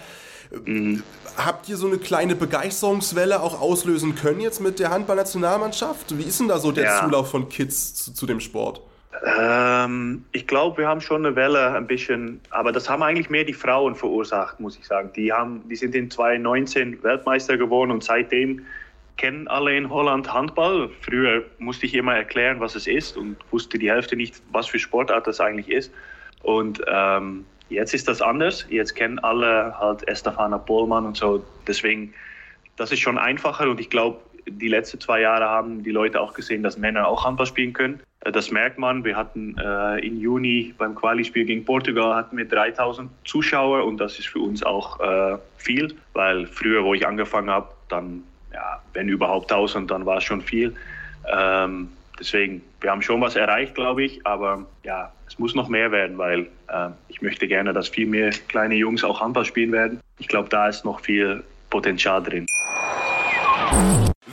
Mhm. Habt ihr so eine kleine Begeisterungswelle auch auslösen können jetzt mit der Handballnationalmannschaft? Wie ist denn da so der ja. Zulauf von Kids zu, zu dem Sport? Ähm, ich glaube, wir haben schon eine Welle ein bisschen, aber das haben eigentlich mehr die Frauen verursacht, muss ich sagen. Die, haben, die sind in 2019 Weltmeister geworden und seitdem kennen alle in Holland Handball. Früher musste ich immer erklären, was es ist und wusste die Hälfte nicht, was für Sportart das eigentlich ist. Und ähm, Jetzt ist das anders. Jetzt kennen alle halt Estefana Pohlmann und so. Deswegen, das ist schon einfacher und ich glaube, die letzten zwei Jahre haben die Leute auch gesehen, dass Männer auch Handball spielen können. Äh, das merkt man. Wir hatten äh, im Juni beim Quali-Spiel gegen Portugal hatten wir 3000 Zuschauer und das ist für uns auch äh, viel, weil früher, wo ich angefangen habe, dann, ja, wenn überhaupt 1000, dann war es schon viel. Ähm, deswegen, wir haben schon was erreicht, glaube ich, aber ja, es muss noch mehr werden, weil äh, ich möchte gerne, dass viel mehr kleine Jungs auch Handball spielen werden. Ich glaube, da ist noch viel Potenzial drin.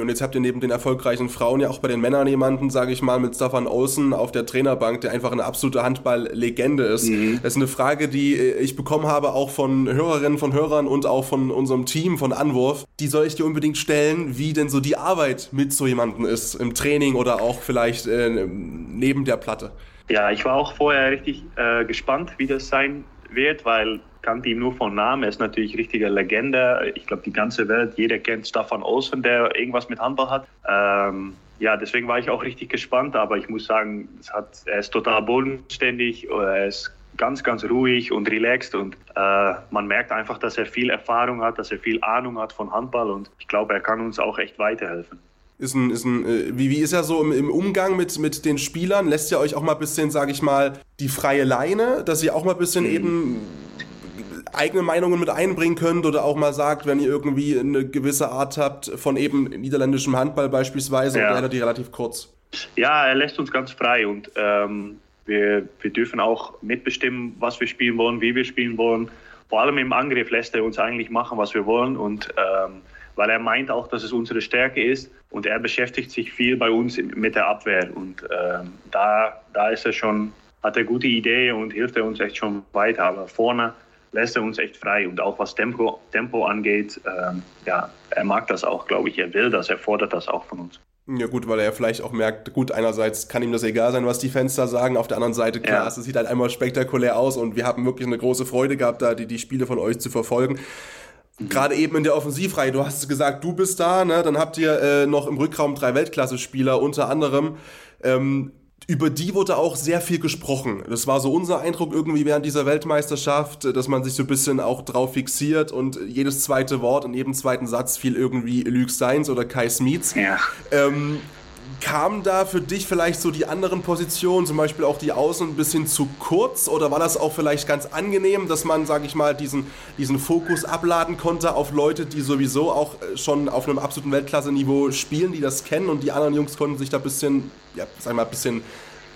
Und jetzt habt ihr neben den erfolgreichen Frauen ja auch bei den Männern jemanden, sage ich mal, mit Stefan Außen auf der Trainerbank, der einfach eine absolute Handball-Legende ist. Mhm. Das ist eine Frage, die ich bekommen habe, auch von Hörerinnen, von Hörern und auch von unserem Team von Anwurf. Die soll ich dir unbedingt stellen, wie denn so die Arbeit mit so jemandem ist, im Training oder auch vielleicht äh, neben der Platte. Ja, ich war auch vorher richtig äh, gespannt, wie das sein wird, weil kannte ihn nur von Namen. Er ist natürlich eine richtige Legende. Ich glaube, die ganze Welt, jeder kennt Stefan Olsen, der irgendwas mit Handball hat. Ähm, ja, deswegen war ich auch richtig gespannt. Aber ich muss sagen, hat, er ist total bodenständig. Er ist ganz, ganz ruhig und relaxed und äh, man merkt einfach, dass er viel Erfahrung hat, dass er viel Ahnung hat von Handball und ich glaube, er kann uns auch echt weiterhelfen. Ist ein, ist ein, äh, wie, wie ist er so im, im, Umgang mit, mit den Spielern? Lässt er euch auch mal ein bisschen, sage ich mal, die freie Leine, dass ihr auch mal ein bisschen mhm. eben eigene Meinungen mit einbringen könnt oder auch mal sagt, wenn ihr irgendwie eine gewisse Art habt von eben niederländischem Handball beispielsweise ja. und die relativ kurz. Ja, er lässt uns ganz frei und ähm, wir, wir dürfen auch mitbestimmen, was wir spielen wollen, wie wir spielen wollen. Vor allem im Angriff lässt er uns eigentlich machen, was wir wollen und ähm, weil er meint auch, dass es unsere Stärke ist und er beschäftigt sich viel bei uns mit der Abwehr und ähm, da, da ist er schon, hat er gute Ideen und hilft er uns echt schon weiter, aber vorne lässt er uns echt frei. Und auch was Tempo, Tempo angeht, ähm, ja, er mag das auch, glaube ich. Er will das, er fordert das auch von uns. Ja gut, weil er vielleicht auch merkt, gut, einerseits kann ihm das egal sein, was die Fenster sagen, auf der anderen Seite, klar, ja. es sieht halt einmal spektakulär aus und wir haben wirklich eine große Freude gehabt, da die, die Spiele von euch zu verfolgen. Mhm. Gerade eben in der Offensivreihe, du hast gesagt, du bist da, ne? dann habt ihr äh, noch im Rückraum drei Weltklasse-Spieler, unter anderem ähm, über die wurde auch sehr viel gesprochen. Das war so unser Eindruck irgendwie während dieser Weltmeisterschaft, dass man sich so ein bisschen auch drauf fixiert und jedes zweite Wort in jedem zweiten Satz fiel irgendwie Luke Steins oder Kai Smeets. Ja. Ähm, Kamen da für dich vielleicht so die anderen Positionen, zum Beispiel auch die Außen, ein bisschen zu kurz? Oder war das auch vielleicht ganz angenehm, dass man, sage ich mal, diesen, diesen Fokus abladen konnte auf Leute, die sowieso auch äh, schon auf einem absoluten Weltklasse-Niveau spielen, die das kennen und die anderen Jungs konnten sich da ein bisschen, ja, sag mal, ein bisschen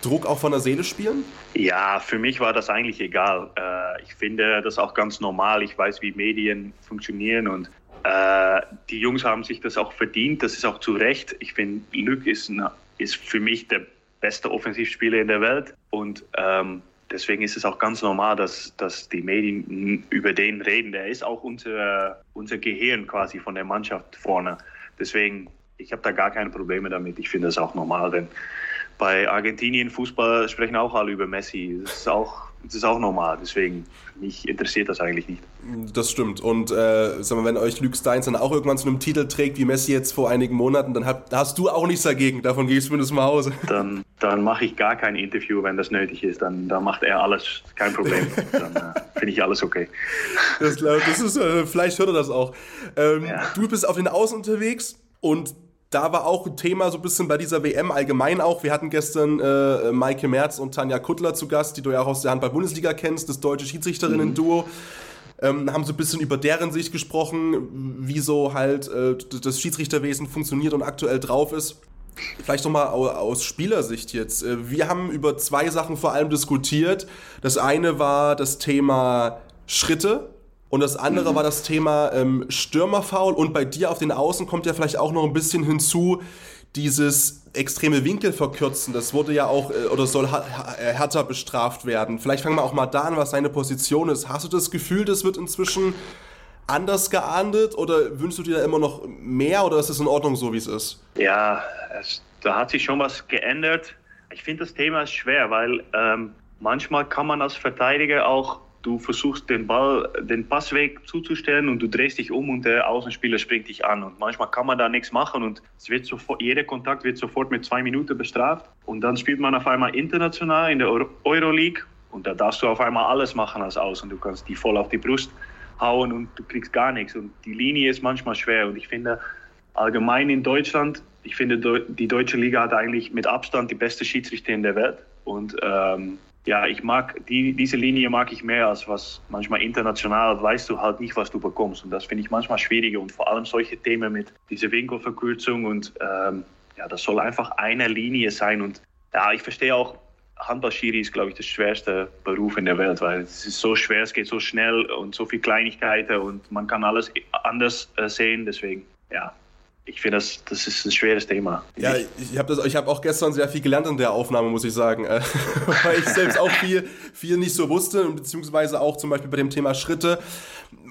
Druck auch von der Seele spielen? Ja, für mich war das eigentlich egal. Äh, ich finde das auch ganz normal. Ich weiß, wie Medien funktionieren und äh, die Jungs haben sich das auch verdient, das ist auch zu Recht. Ich finde, Luc ist, ist für mich der beste Offensivspieler in der Welt und ähm, deswegen ist es auch ganz normal, dass, dass die Medien über den reden. Der ist auch unser, unser Gehirn quasi von der Mannschaft vorne. Deswegen, ich habe da gar keine Probleme damit. Ich finde das auch normal, denn bei Argentinien Fußball sprechen auch alle über Messi. Das ist auch das ist auch normal, deswegen mich interessiert das eigentlich nicht. Das stimmt. Und äh, sag mal, wenn euch Luke Steins dann auch irgendwann zu einem Titel trägt, wie Messi jetzt vor einigen Monaten, dann hab, hast du auch nichts dagegen. Davon gehst du mindestens mal Hause. Dann, dann mache ich gar kein Interview, wenn das nötig ist. Dann, dann macht er alles, kein Problem. <laughs> dann äh, finde ich alles okay. Das, das ist, äh, vielleicht hört er das auch. Ähm, ja. Du bist auf den Außen unterwegs und da war auch ein Thema so ein bisschen bei dieser WM allgemein auch. Wir hatten gestern äh, Maike Merz und Tanja Kuttler zu Gast, die du ja auch aus der Handball-Bundesliga kennst, das deutsche Schiedsrichterinnen-Duo. Ähm, haben so ein bisschen über deren Sicht gesprochen, wie so halt äh, das Schiedsrichterwesen funktioniert und aktuell drauf ist. Vielleicht nochmal aus Spielersicht jetzt. Äh, wir haben über zwei Sachen vor allem diskutiert. Das eine war das Thema Schritte, und das andere mhm. war das Thema ähm, Stürmerfoul. Und bei dir auf den Außen kommt ja vielleicht auch noch ein bisschen hinzu, dieses extreme Winkelverkürzen. Das wurde ja auch äh, oder soll äh, härter bestraft werden. Vielleicht fangen wir auch mal da an, was deine Position ist. Hast du das Gefühl, das wird inzwischen anders geahndet oder wünschst du dir da immer noch mehr oder ist es in Ordnung so, wie es ist? Ja, es, da hat sich schon was geändert. Ich finde das Thema schwer, weil ähm, manchmal kann man als Verteidiger auch du versuchst den Ball, den Passweg zuzustellen und du drehst dich um und der Außenspieler springt dich an. Und manchmal kann man da nichts machen und es wird sofort, jeder Kontakt wird sofort mit zwei Minuten bestraft. Und dann spielt man auf einmal international in der Euroleague und da darfst du auf einmal alles machen als Außen. Du kannst die voll auf die Brust hauen und du kriegst gar nichts. Und die Linie ist manchmal schwer. Und ich finde allgemein in Deutschland, ich finde die deutsche Liga hat eigentlich mit Abstand die beste Schiedsrichter in der Welt. Und ähm, ja, ich mag die, diese Linie mag ich mehr als was manchmal international weißt du halt nicht, was du bekommst. Und das finde ich manchmal schwieriger und vor allem solche Themen mit dieser Winkelverkürzung und ähm, ja, das soll einfach eine Linie sein. Und ja, ich verstehe auch, Handballschiri ist, glaube ich, der schwerste Beruf in der Welt, weil es ist so schwer, es geht so schnell und so viele Kleinigkeiten und man kann alles anders äh, sehen. Deswegen, ja, ich finde, das, das ist ein schweres Thema. Ja, ich habe hab auch gestern sehr viel gelernt in der Aufnahme, muss ich sagen. Äh, <laughs> weil ich selbst auch viel, viel nicht so wusste, beziehungsweise auch zum Beispiel bei dem Thema Schritte.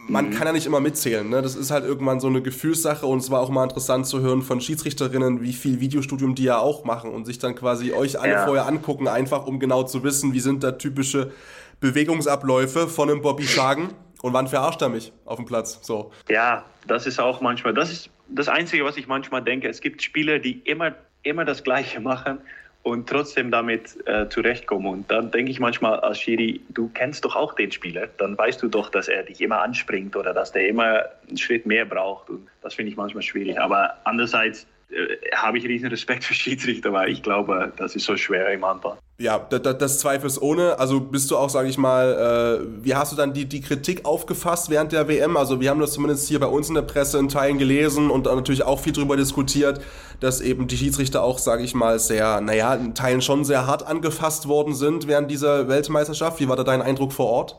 Man mhm. kann ja nicht immer mitzählen. Ne? Das ist halt irgendwann so eine Gefühlssache und es war auch mal interessant zu hören von Schiedsrichterinnen, wie viel Videostudium die ja auch machen und sich dann quasi euch alle ja. vorher angucken, einfach um genau zu wissen, wie sind da typische Bewegungsabläufe von einem Bobby Schagen und wann verarscht er mich auf dem Platz. So. Ja, das ist auch manchmal, das ist das Einzige, was ich manchmal denke, es gibt Spieler, die immer, immer das Gleiche machen und trotzdem damit äh, zurechtkommen. Und dann denke ich manchmal als Schiri, du kennst doch auch den Spieler, dann weißt du doch, dass er dich immer anspringt oder dass der immer einen Schritt mehr braucht. Und das finde ich manchmal schwierig. Aber andererseits habe ich riesen Respekt für Schiedsrichter, weil ich glaube, das ist so schwer im Handball. Ja, das, das zweifelsohne. Also bist du auch, sage ich mal, äh, wie hast du dann die, die Kritik aufgefasst während der WM? Also wir haben das zumindest hier bei uns in der Presse in Teilen gelesen und natürlich auch viel darüber diskutiert, dass eben die Schiedsrichter auch, sage ich mal, sehr, naja, in Teilen schon sehr hart angefasst worden sind während dieser Weltmeisterschaft. Wie war da dein Eindruck vor Ort?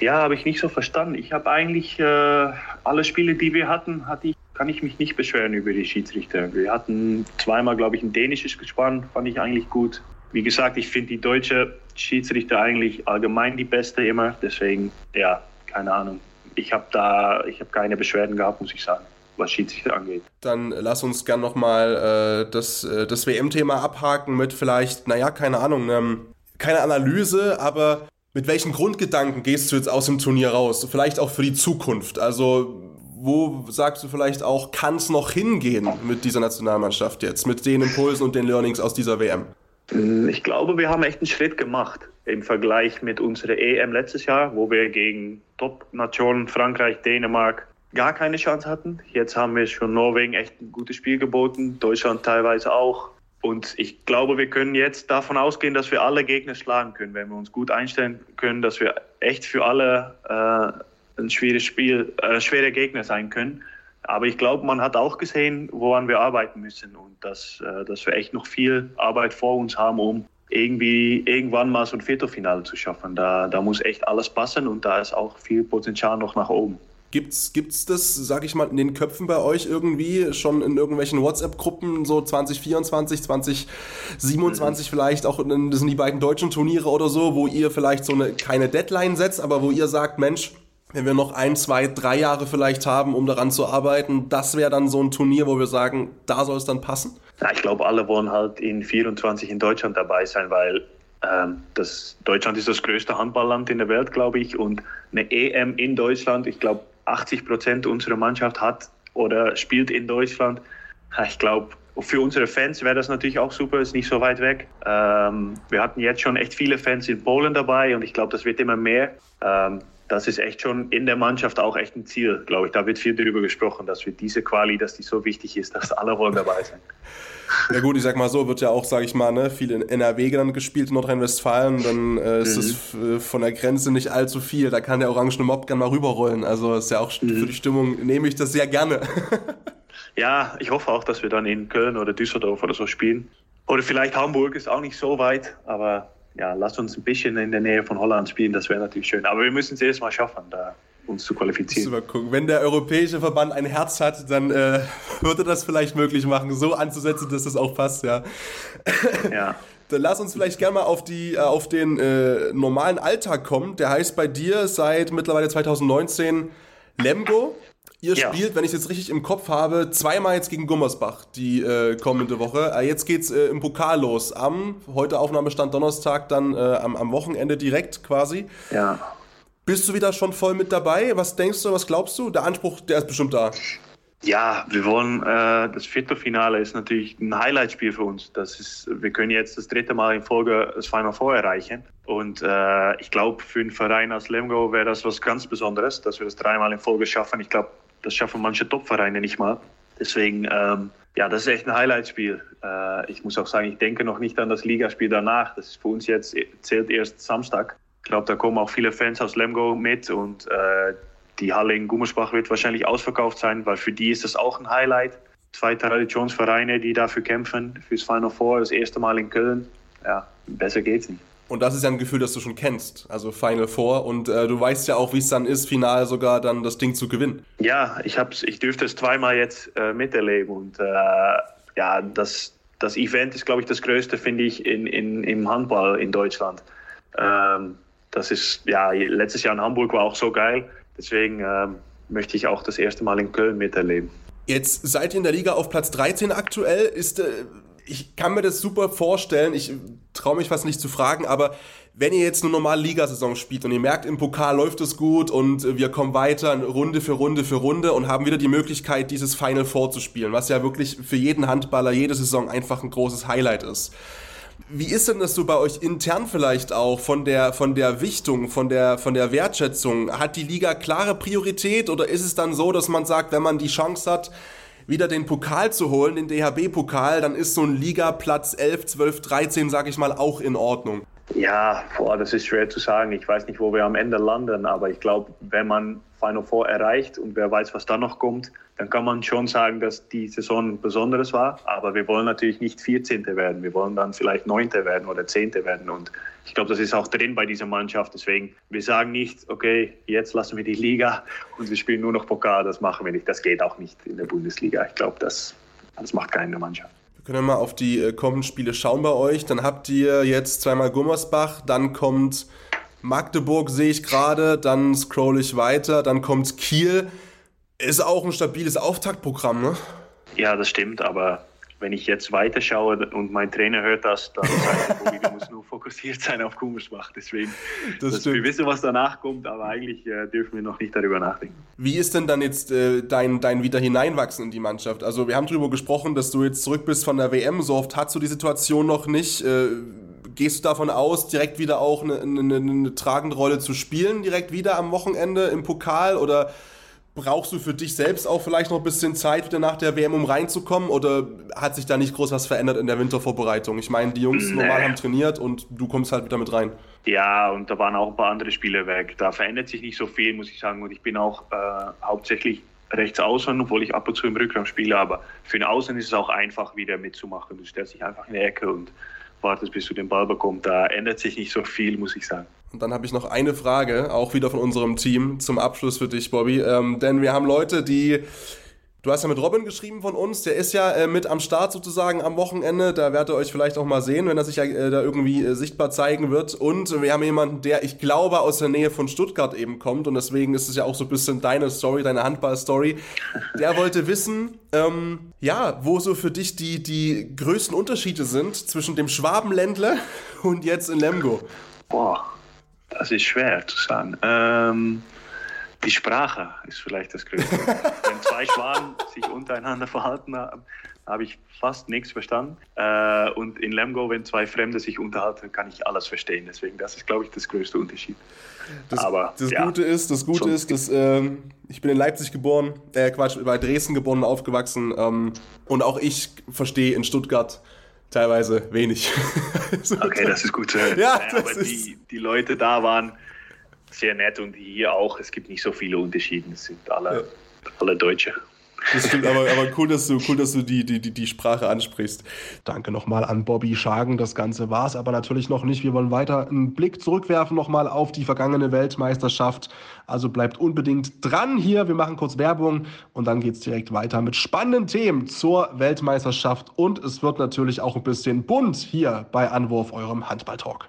Ja, habe ich nicht so verstanden. Ich habe eigentlich äh, alle Spiele, die wir hatten, hatte ich kann ich mich nicht beschweren über die Schiedsrichter. Wir hatten zweimal, glaube ich, ein dänisches Gespann, fand ich eigentlich gut. Wie gesagt, ich finde die deutsche Schiedsrichter eigentlich allgemein die beste immer. Deswegen, ja, keine Ahnung. Ich habe da, ich habe keine Beschwerden gehabt, muss ich sagen was Schiedsrichter angeht. Dann lass uns gern nochmal äh, das, äh, das WM-Thema abhaken mit vielleicht, naja, keine Ahnung, ähm, keine Analyse, aber mit welchen Grundgedanken gehst du jetzt aus dem Turnier raus? Vielleicht auch für die Zukunft. Also wo sagst du vielleicht auch, kann es noch hingehen mit dieser Nationalmannschaft jetzt, mit den Impulsen und den Learnings aus dieser WM? Mm, ich glaube, wir haben echt einen Schritt gemacht im Vergleich mit unserer EM letztes Jahr, wo wir gegen Top-Nationen Frankreich, Dänemark gar keine Chance hatten. Jetzt haben wir schon Norwegen echt ein gutes Spiel geboten, Deutschland teilweise auch. Und ich glaube, wir können jetzt davon ausgehen, dass wir alle Gegner schlagen können, wenn wir uns gut einstellen können, dass wir echt für alle äh, ein schweres Spiel, äh, schwere Gegner sein können. Aber ich glaube, man hat auch gesehen, woran wir arbeiten müssen und dass, äh, dass wir echt noch viel Arbeit vor uns haben, um irgendwie irgendwann mal so ein Viertelfinale zu schaffen. Da, da muss echt alles passen und da ist auch viel Potenzial noch nach oben. Gibt's, gibt's das, sag ich mal, in den Köpfen bei euch irgendwie schon in irgendwelchen WhatsApp-Gruppen, so 2024, 2027 mhm. vielleicht auch, das sind die beiden deutschen Turniere oder so, wo ihr vielleicht so eine, keine Deadline setzt, aber wo ihr sagt, Mensch, wenn wir noch ein, zwei, drei Jahre vielleicht haben, um daran zu arbeiten, das wäre dann so ein Turnier, wo wir sagen, da soll es dann passen? Ja, ich glaube, alle wollen halt in 24 in Deutschland dabei sein, weil ähm, das, Deutschland ist das größte Handballland in der Welt, glaube ich. Und eine EM in Deutschland, ich glaube, 80 Prozent unserer Mannschaft hat oder spielt in Deutschland. Ich glaube, für unsere Fans wäre das natürlich auch super, ist nicht so weit weg. Ähm, wir hatten jetzt schon echt viele Fans in Polen dabei und ich glaube, das wird immer mehr. Ähm, das ist echt schon in der Mannschaft auch echt ein Ziel, glaube ich. Da wird viel darüber gesprochen, dass wir diese Quali, dass die so wichtig ist, dass alle wollen dabei sein. Ja gut, ich sag mal so, wird ja auch, sage ich mal, ne, viel in NRW dann gespielt, in Nordrhein-Westfalen, dann äh, ist es mhm. von der Grenze nicht allzu viel. Da kann der orangene Mob gerne mal rüberrollen. Also ist ja auch mhm. für die Stimmung, nehme ich das sehr gerne. <laughs> ja, ich hoffe auch, dass wir dann in Köln oder Düsseldorf oder so spielen. Oder vielleicht Hamburg ist auch nicht so weit, aber ja, lass uns ein bisschen in der Nähe von Holland spielen, das wäre natürlich schön. Aber wir müssen es jedes Mal schaffen, da uns zu qualifizieren. Mal gucken. Wenn der europäische Verband ein Herz hat, dann äh, <laughs> würde das vielleicht möglich machen, so anzusetzen, dass das auch passt, ja. <laughs> Ja. Dann lass uns vielleicht gerne mal auf, die, äh, auf den äh, normalen Alltag kommen. Der heißt bei dir seit mittlerweile 2019 Lemgo. Ihr ja. spielt, wenn ich es jetzt richtig im Kopf habe, zweimal jetzt gegen Gummersbach die äh, kommende Woche. Äh, jetzt geht's äh, im Pokal los. Am, heute Aufnahmestand Donnerstag, dann äh, am, am Wochenende direkt quasi. Ja. Bist du wieder schon voll mit dabei? Was denkst du, was glaubst du? Der Anspruch, der ist bestimmt da. Ja, wir wollen, äh, das Viertelfinale ist natürlich ein Highlightspiel für uns. Das ist, wir können jetzt das dritte Mal in Folge das Final Four erreichen. Und äh, ich glaube, für einen Verein als Lemgo wäre das was ganz Besonderes, dass wir das dreimal in Folge schaffen. Ich glaube, das schaffen manche Top-Vereine nicht mal. Deswegen, ähm, ja, das ist echt ein Highlightspiel. Äh, ich muss auch sagen, ich denke noch nicht an das Ligaspiel danach. Das ist für uns jetzt, zählt erst Samstag. Ich glaube, da kommen auch viele Fans aus Lemgo mit und äh, die Halle in Gummersbach wird wahrscheinlich ausverkauft sein, weil für die ist das auch ein Highlight. Zwei Traditionsvereine, die dafür kämpfen, fürs Final Four, das erste Mal in Köln. Ja, besser geht's nicht. Und das ist ja ein Gefühl, das du schon kennst, also Final Four. Und äh, du weißt ja auch, wie es dann ist, final sogar dann das Ding zu gewinnen. Ja, ich, hab's, ich dürfte es zweimal jetzt äh, miterleben. Und äh, ja, das, das Event ist, glaube ich, das größte, finde ich, in, in, im Handball in Deutschland. Ähm, das ist, ja, letztes Jahr in Hamburg war auch so geil. Deswegen ähm, möchte ich auch das erste Mal in Köln miterleben. Jetzt seid ihr in der Liga auf Platz 13 aktuell. Ist, äh, ich kann mir das super vorstellen. Ich traue mich fast nicht zu fragen, aber wenn ihr jetzt eine normale Ligasaison spielt und ihr merkt, im Pokal läuft es gut und wir kommen weiter, Runde für Runde für Runde und haben wieder die Möglichkeit, dieses Final Four zu spielen, was ja wirklich für jeden Handballer jede Saison einfach ein großes Highlight ist. Wie ist denn das so bei euch intern vielleicht auch von der, von der Wichtung, von der, von der Wertschätzung? Hat die Liga klare Priorität oder ist es dann so, dass man sagt, wenn man die Chance hat, wieder den Pokal zu holen, den DHB-Pokal, dann ist so ein Ligaplatz 11, 12, 13, sag ich mal, auch in Ordnung. Ja, boah, das ist schwer zu sagen. Ich weiß nicht, wo wir am Ende landen, aber ich glaube, wenn man Final Four erreicht und wer weiß, was da noch kommt, dann kann man schon sagen, dass die Saison Besonderes war. Aber wir wollen natürlich nicht 14. werden. Wir wollen dann vielleicht 9. werden oder 10. werden. Und ich glaube, das ist auch drin bei dieser Mannschaft. Deswegen, wir sagen nicht, okay, jetzt lassen wir die Liga und wir spielen nur noch Pokal. Das machen wir nicht. Das geht auch nicht in der Bundesliga. Ich glaube, das, das macht keine Mannschaft. Wir können mal auf die äh, kommenden Spiele schauen bei euch. Dann habt ihr jetzt zweimal Gummersbach, dann kommt Magdeburg, sehe ich gerade, dann scroll ich weiter, dann kommt Kiel. Ist auch ein stabiles Auftaktprogramm, ne? Ja, das stimmt, aber wenn ich jetzt weiterschaue und mein Trainer hört das, dann sagt er, du musst nur fokussiert sein auf Gummersbach. Deswegen, das dass wir wissen, was danach kommt, aber eigentlich äh, dürfen wir noch nicht darüber nachdenken. Wie ist denn dann jetzt äh, dein, dein wieder hineinwachsen in die Mannschaft? Also wir haben darüber gesprochen, dass du jetzt zurück bist von der WM. So oft hast du die Situation noch nicht. Äh, gehst du davon aus, direkt wieder auch eine, eine, eine tragende Rolle zu spielen, direkt wieder am Wochenende im Pokal? Oder Brauchst du für dich selbst auch vielleicht noch ein bisschen Zeit wieder nach der WM, um reinzukommen? Oder hat sich da nicht groß was verändert in der Wintervorbereitung? Ich meine, die Jungs nee. normal haben trainiert und du kommst halt wieder mit rein. Ja, und da waren auch ein paar andere Spiele weg. Da verändert sich nicht so viel, muss ich sagen. Und ich bin auch äh, hauptsächlich rechts außen, obwohl ich ab und zu im Rückraum spiele. Aber für den Außen ist es auch einfach, wieder mitzumachen. Du stellst dich einfach in die Ecke und wartest, bis du den Ball bekommst. Da ändert sich nicht so viel, muss ich sagen. Und dann habe ich noch eine Frage, auch wieder von unserem Team, zum Abschluss für dich, Bobby. Ähm, denn wir haben Leute, die Du hast ja mit Robin geschrieben von uns, der ist ja äh, mit am Start sozusagen am Wochenende. Da werdet ihr euch vielleicht auch mal sehen, wenn er sich ja äh, da irgendwie äh, sichtbar zeigen wird. Und wir haben jemanden, der, ich glaube, aus der Nähe von Stuttgart eben kommt. Und deswegen ist es ja auch so ein bisschen deine Story, deine Handball-Story. Der wollte wissen, ähm, ja, wo so für dich die, die größten Unterschiede sind zwischen dem Schwabenländler und jetzt in Lemgo. Boah, das ist schwer zu sagen. Ähm die Sprache ist vielleicht das Größte. <laughs> Wenn zwei Schwanen sich untereinander verhalten haben, habe ich fast nichts verstanden. Äh, und in Lemgo, wenn zwei Fremde sich unterhalten, kann ich alles verstehen. Deswegen, das ist, glaube ich, das größte Unterschied. Das, Aber, das ja, Gute ist, das Gute ist, dass ähm, ich bin in Leipzig geboren, äh, Quatsch, bei Dresden geboren und aufgewachsen. Ähm, und auch ich verstehe in Stuttgart teilweise wenig. <laughs> okay, das ist gut. Ja, ja aber die, die Leute da waren sehr nett und hier auch. Es gibt nicht so viele Unterschiede. Es sind alle, ja. alle Deutsche. Das stimmt, aber, aber cool, dass du, cool, dass du die, die, die Sprache ansprichst. Danke nochmal an Bobby Schagen. Das Ganze war es aber natürlich noch nicht. Wir wollen weiter einen Blick zurückwerfen nochmal auf die vergangene Weltmeisterschaft. Also bleibt unbedingt dran hier. Wir machen kurz Werbung und dann geht es direkt weiter mit spannenden Themen zur Weltmeisterschaft. Und es wird natürlich auch ein bisschen bunt hier bei Anwurf, eurem Handballtalk.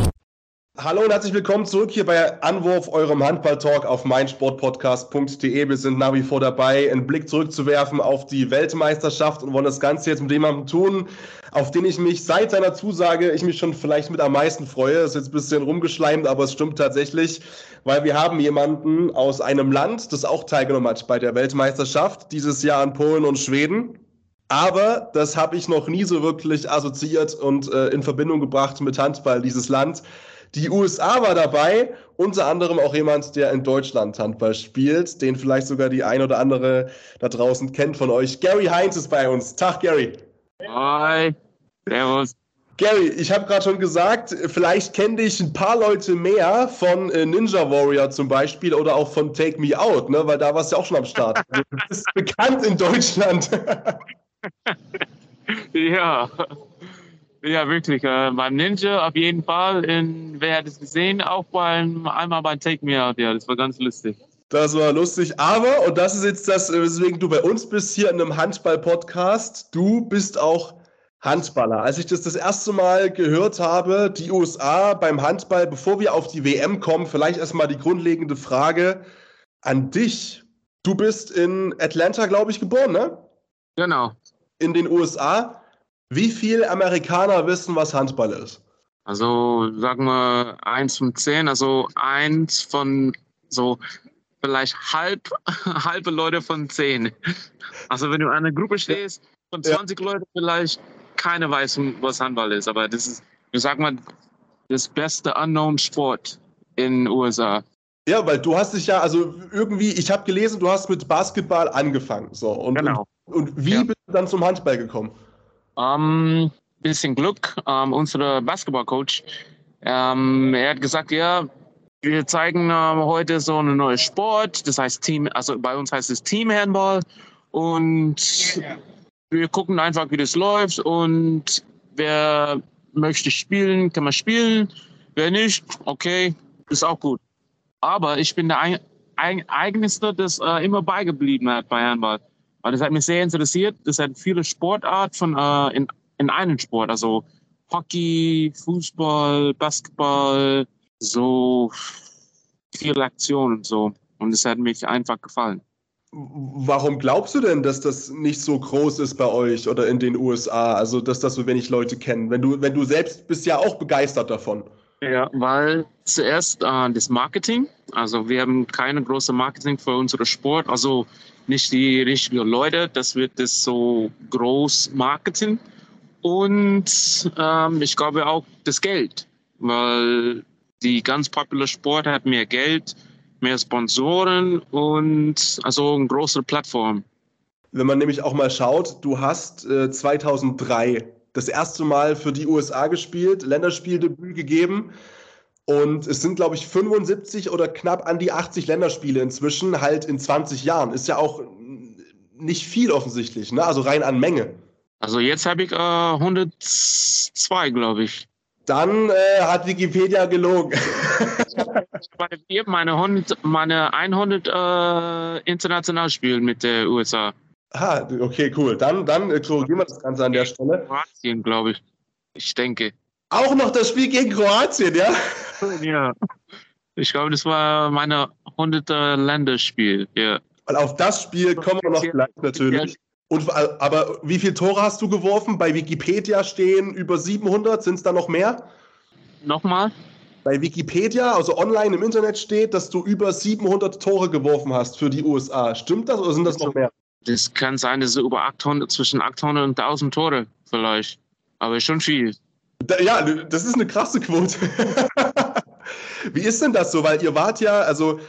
Hallo und herzlich willkommen zurück hier bei Anwurf, eurem Handball-Talk auf meinsportpodcast.de. Wir sind nach wie vor dabei, einen Blick zurückzuwerfen auf die Weltmeisterschaft und wollen das Ganze jetzt mit jemandem tun, auf den ich mich seit seiner Zusage, ich mich schon vielleicht mit am meisten freue. Ist jetzt ein bisschen rumgeschleimt, aber es stimmt tatsächlich, weil wir haben jemanden aus einem Land, das auch teilgenommen hat bei der Weltmeisterschaft, dieses Jahr an Polen und Schweden. Aber das habe ich noch nie so wirklich assoziiert und äh, in Verbindung gebracht mit Handball, dieses Land. Die USA war dabei, unter anderem auch jemand, der in Deutschland Handball spielt, den vielleicht sogar die ein oder andere da draußen kennt von euch. Gary Heinz ist bei uns. Tag, Gary. Hi. Servus. Gary, ich habe gerade schon gesagt, vielleicht kennen dich ein paar Leute mehr von äh, Ninja Warrior zum Beispiel oder auch von Take Me Out, ne? weil da warst du ja auch schon am Start. <laughs> Du bist bekannt in Deutschland. ja. Ja, wirklich. Äh, beim Ninja auf jeden Fall. In, wer hat es gesehen? Auch beim, einmal beim Take Me Out. Ja, das war ganz lustig. Das war lustig. Aber, und das ist jetzt das, weswegen du bei uns bist, hier in einem Handball-Podcast, du bist auch Handballer. Als ich das das erste Mal gehört habe, die USA beim Handball, bevor wir auf die WM kommen, vielleicht erstmal die grundlegende Frage an dich. Du bist in Atlanta, glaube ich, geboren, ne? Genau. In den USA. Wie viele Amerikaner wissen, was Handball ist? Also sagen wir eins von zehn, also eins von so vielleicht halb, <laughs> halbe Leute von zehn. Also wenn du in einer Gruppe stehst von 20 ja. Leuten, vielleicht keiner weiß, was Handball ist, aber das ist, ich sag mal, das beste unknown Sport in den USA. Ja, weil du hast dich ja, also irgendwie, ich habe gelesen, du hast mit Basketball angefangen. So, und, genau. und, und wie ja. bist du dann zum Handball gekommen? Ähm, bisschen Glück. Ähm, unser Basketballcoach, ähm, er hat gesagt, ja, wir zeigen heute so einen neuen Sport. Das heißt Team, also bei uns heißt es Team Handball. Und wir gucken einfach, wie das läuft. Und wer möchte spielen, kann man spielen. Wer nicht, okay, ist auch gut. Aber ich bin der ein, ein, Eigenste, das äh, immer beigeblieben hat bei Handball. Weil das hat mich sehr interessiert. Das hat viele Sportarten von, äh, in, in einem Sport. Also Hockey, Fußball, Basketball, so viele Aktionen und so. Und es hat mich einfach gefallen. Warum glaubst du denn, dass das nicht so groß ist bei euch oder in den USA? Also, dass das so wenig Leute kennen? Wenn du, wenn du selbst bist ja auch begeistert davon. Ja, weil zuerst äh, das Marketing. Also, wir haben keine große Marketing für unseren Sport. Also, nicht die richtigen Leute. Das wird das so groß Marketing. Und ähm, ich glaube auch das Geld, weil die ganz populäre Sport hat mehr Geld, mehr Sponsoren und also eine große Plattform. Wenn man nämlich auch mal schaut, du hast äh, 2003 das erste Mal für die USA gespielt, Länderspieldebüt gegeben. Und es sind, glaube ich, 75 oder knapp an die 80 Länderspiele inzwischen, halt in 20 Jahren. Ist ja auch nicht viel offensichtlich, ne? also rein an Menge. Also jetzt habe ich äh, 102, glaube ich. Dann äh, hat Wikipedia gelogen. meine, 100, meine 100 äh, Internationalspiele mit der USA. Ah, okay, cool. Dann, dann äh, korrigieren wir das Ganze an der Stelle. Kroatien, glaube ich. Ich denke. Auch noch das Spiel gegen Kroatien, ja? <laughs> Ja. Ich glaube, das war meine 100. Länderspiel. Ja. Weil auf das Spiel kommen wir noch gleich natürlich. Und, äh, aber wie viele Tore hast du geworfen? Bei Wikipedia stehen über 700. Sind es da noch mehr? Nochmal? Bei Wikipedia, also online im Internet steht, dass du über 700 Tore geworfen hast für die USA. Stimmt das oder sind das noch mehr? Das kann sein, dass über 800, zwischen 800 und 1000 Tore vielleicht. Aber schon viel. Da, ja, das ist eine krasse Quote. <laughs> Wie ist denn das so? Weil ihr wart ja, also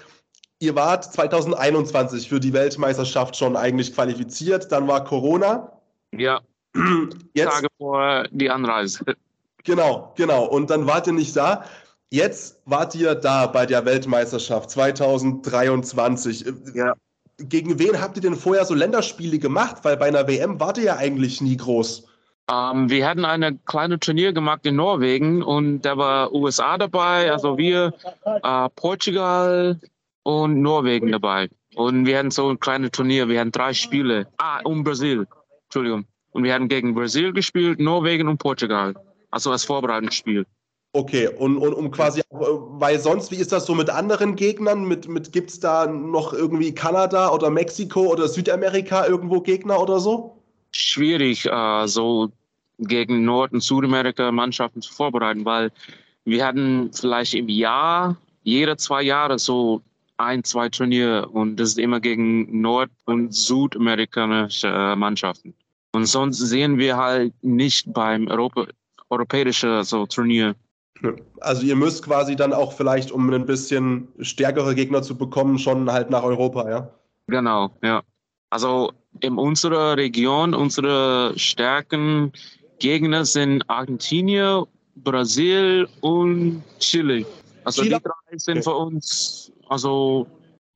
ihr wart 2021 für die Weltmeisterschaft schon eigentlich qualifiziert, dann war Corona. Ja. Jetzt, Tage vor die Anreise. Genau, genau. Und dann wart ihr nicht da. Jetzt wart ihr da bei der Weltmeisterschaft 2023. Ja. Gegen wen habt ihr denn vorher so Länderspiele gemacht? Weil bei einer WM wart ihr ja eigentlich nie groß. Um, ähm, wir hatten eine kleine Turnier gemacht in Norwegen und da war USA dabei, also wir, uh, Portugal, und Norwegen dabei. Und wir hatten so ein kleines Turnier. Wir hatten drei Spiele. Ah, und Brasil. Entschuldigung. Und wir hatten gegen Brasil gespielt, Norwegen und Portugal. Also als Vorbereitungsspiel. Okay, und, und um quasi, weil sonst, wie ist das so mit anderen Gegnern? Mit, mit gibt es da noch irgendwie Kanada oder Mexiko oder Südamerika irgendwo Gegner oder so? Schwierig, äh, so gegen Nord- und Südamerika Mannschaften zu vorbereiten, weil wir hatten vielleicht im Jahr, jede zwei Jahre so ein, zwei Turniere und das ist immer gegen nord- und südamerikanische äh, Mannschaften. Und sonst sehen wir halt nicht beim Europa, europäischen so Turnier. Also ihr müsst quasi dann auch vielleicht, um ein bisschen stärkere Gegner zu bekommen, schon halt nach Europa, ja? Genau, ja. Also in unserer Region, unsere stärken Gegner sind Argentinien, Brasil und Chile. Also Chile? die drei sind für uns also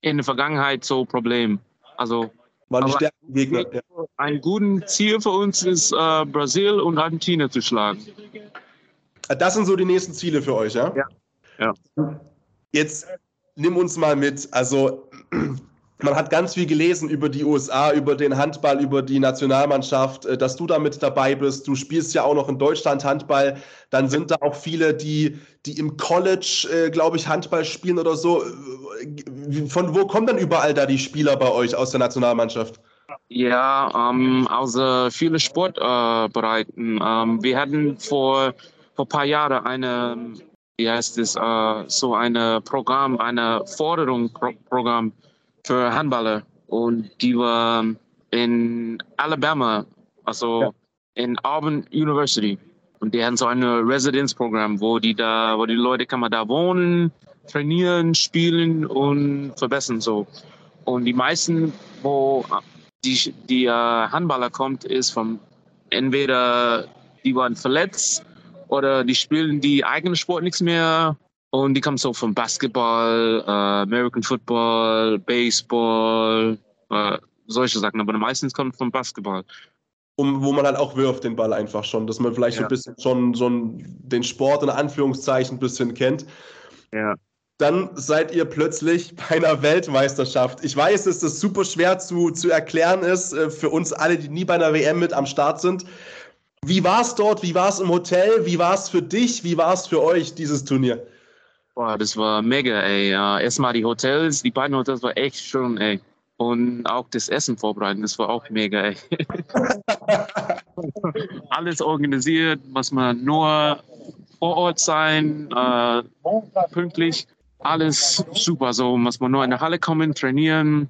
in der Vergangenheit so ein Problem. Also waren stärken Gegner. Ja. Ein gutes Ziel für uns ist, äh, Brasil und Argentinien zu schlagen. Das sind so die nächsten Ziele für euch, ja? Ja. ja. Jetzt nimm uns mal mit. Also, man hat ganz viel gelesen über die USA, über den Handball, über die Nationalmannschaft, äh, dass du da mit dabei bist. Du spielst ja auch noch in Deutschland Handball. Dann sind da auch viele, die, die im College, äh, glaube ich, Handball spielen oder so. Von wo kommen denn überall da die Spieler bei euch aus der Nationalmannschaft? Ja, ähm, also viele Sportbereiten. Äh, ähm, wir hatten vor vor ein paar Jahren eine, wie heißt es, uh, so ein Programm, eine Forderung Programm für Handballer und die war in Alabama, also ja. in Auburn University. Und die haben so ein Residenzprogramm, wo die da, wo die Leute kann man da wohnen, trainieren, spielen und verbessern so. Und die meisten, wo die, die uh, Handballer kommt, ist von entweder die waren verletzt oder die spielen die eigenen Sport nichts mehr und die kommen so vom Basketball, äh, American Football, Baseball, äh, solche Sachen, aber meistens kommt vom Basketball. Um, wo man halt auch wirft den Ball einfach schon, dass man vielleicht ja. so ein bisschen schon, schon den Sport in Anführungszeichen ein bisschen kennt. Ja. Dann seid ihr plötzlich <laughs> bei einer Weltmeisterschaft. Ich weiß, dass das super schwer zu, zu erklären ist äh, für uns alle, die nie bei einer WM mit am Start sind. Wie war es dort? Wie war es im Hotel? Wie war es für dich? Wie war es für euch, dieses Turnier? Boah, das war mega, ey. Erstmal die Hotels, die beiden Hotels war echt schön, ey. Und auch das Essen vorbereiten, das war auch mega, ey. <laughs> Alles organisiert, was man nur vor Ort sein, äh, pünktlich. Alles super, so muss man nur in der Halle kommen, trainieren,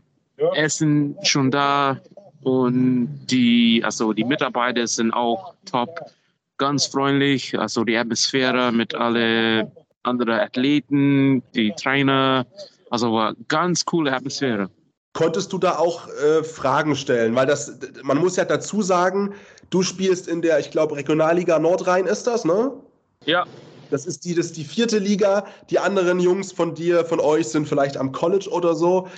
Essen schon da, und die, also die Mitarbeiter sind auch top, ganz freundlich. Also die Atmosphäre mit alle anderen Athleten, die Trainer. Also war ganz coole Atmosphäre. Konntest du da auch äh, Fragen stellen? Weil das, man muss ja dazu sagen, du spielst in der, ich glaube, Regionalliga Nordrhein ist das, ne? Ja. Das ist die, das ist die vierte Liga. Die anderen Jungs von dir, von euch sind vielleicht am College oder so.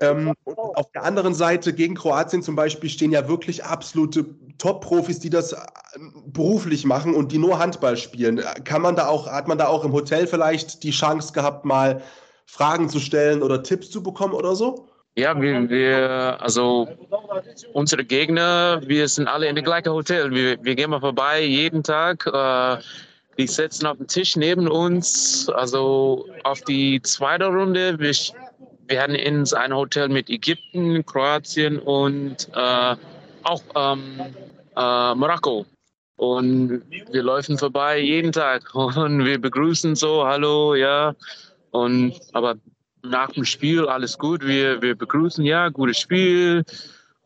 Ähm, auf der anderen Seite gegen Kroatien zum Beispiel stehen ja wirklich absolute Top-Profis, die das äh, beruflich machen und die nur Handball spielen. Kann man da auch, hat man da auch im Hotel vielleicht die Chance gehabt, mal Fragen zu stellen oder Tipps zu bekommen oder so? Ja, wir, wir also unsere Gegner, wir sind alle in dem gleichen Hotel. Wir, wir gehen mal vorbei jeden Tag. Äh, die sitzen auf dem Tisch neben uns. Also auf die zweite Runde, wir wir hatten in ein Hotel mit Ägypten, Kroatien und äh, auch ähm, äh, Marokko. Und wir laufen vorbei jeden Tag <laughs> und wir begrüßen so, hallo, ja. Und aber nach dem Spiel alles gut. Wir, wir begrüßen, ja, gutes Spiel.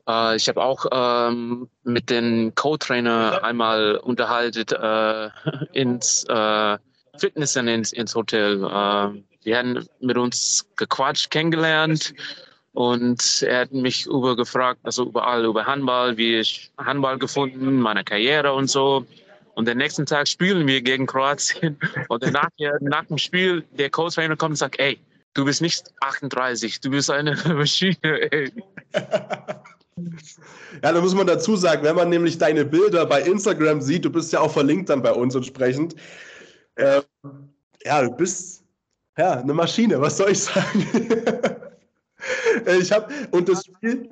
Äh, ich habe auch ähm, mit dem Co-Trainer einmal unterhalten äh, <laughs> ins äh, Fitness ins, ins Hotel. Äh, die haben mit uns gequatscht, kennengelernt und er hat mich über gefragt, also überall über Handball, wie ich Handball gefunden, meine Karriere und so. Und den nächsten Tag spielen wir gegen Kroatien <laughs> und danach, nach dem Spiel, der Co-Trainer kommt und sagt, ey, du bist nicht 38, du bist eine <laughs> Maschine, ey. <laughs> Ja, da muss man dazu sagen, wenn man nämlich deine Bilder bei Instagram sieht, du bist ja auch verlinkt dann bei uns entsprechend. Äh, ja, du bist ja, eine Maschine, was soll ich sagen? <laughs> ich habe und das Spiel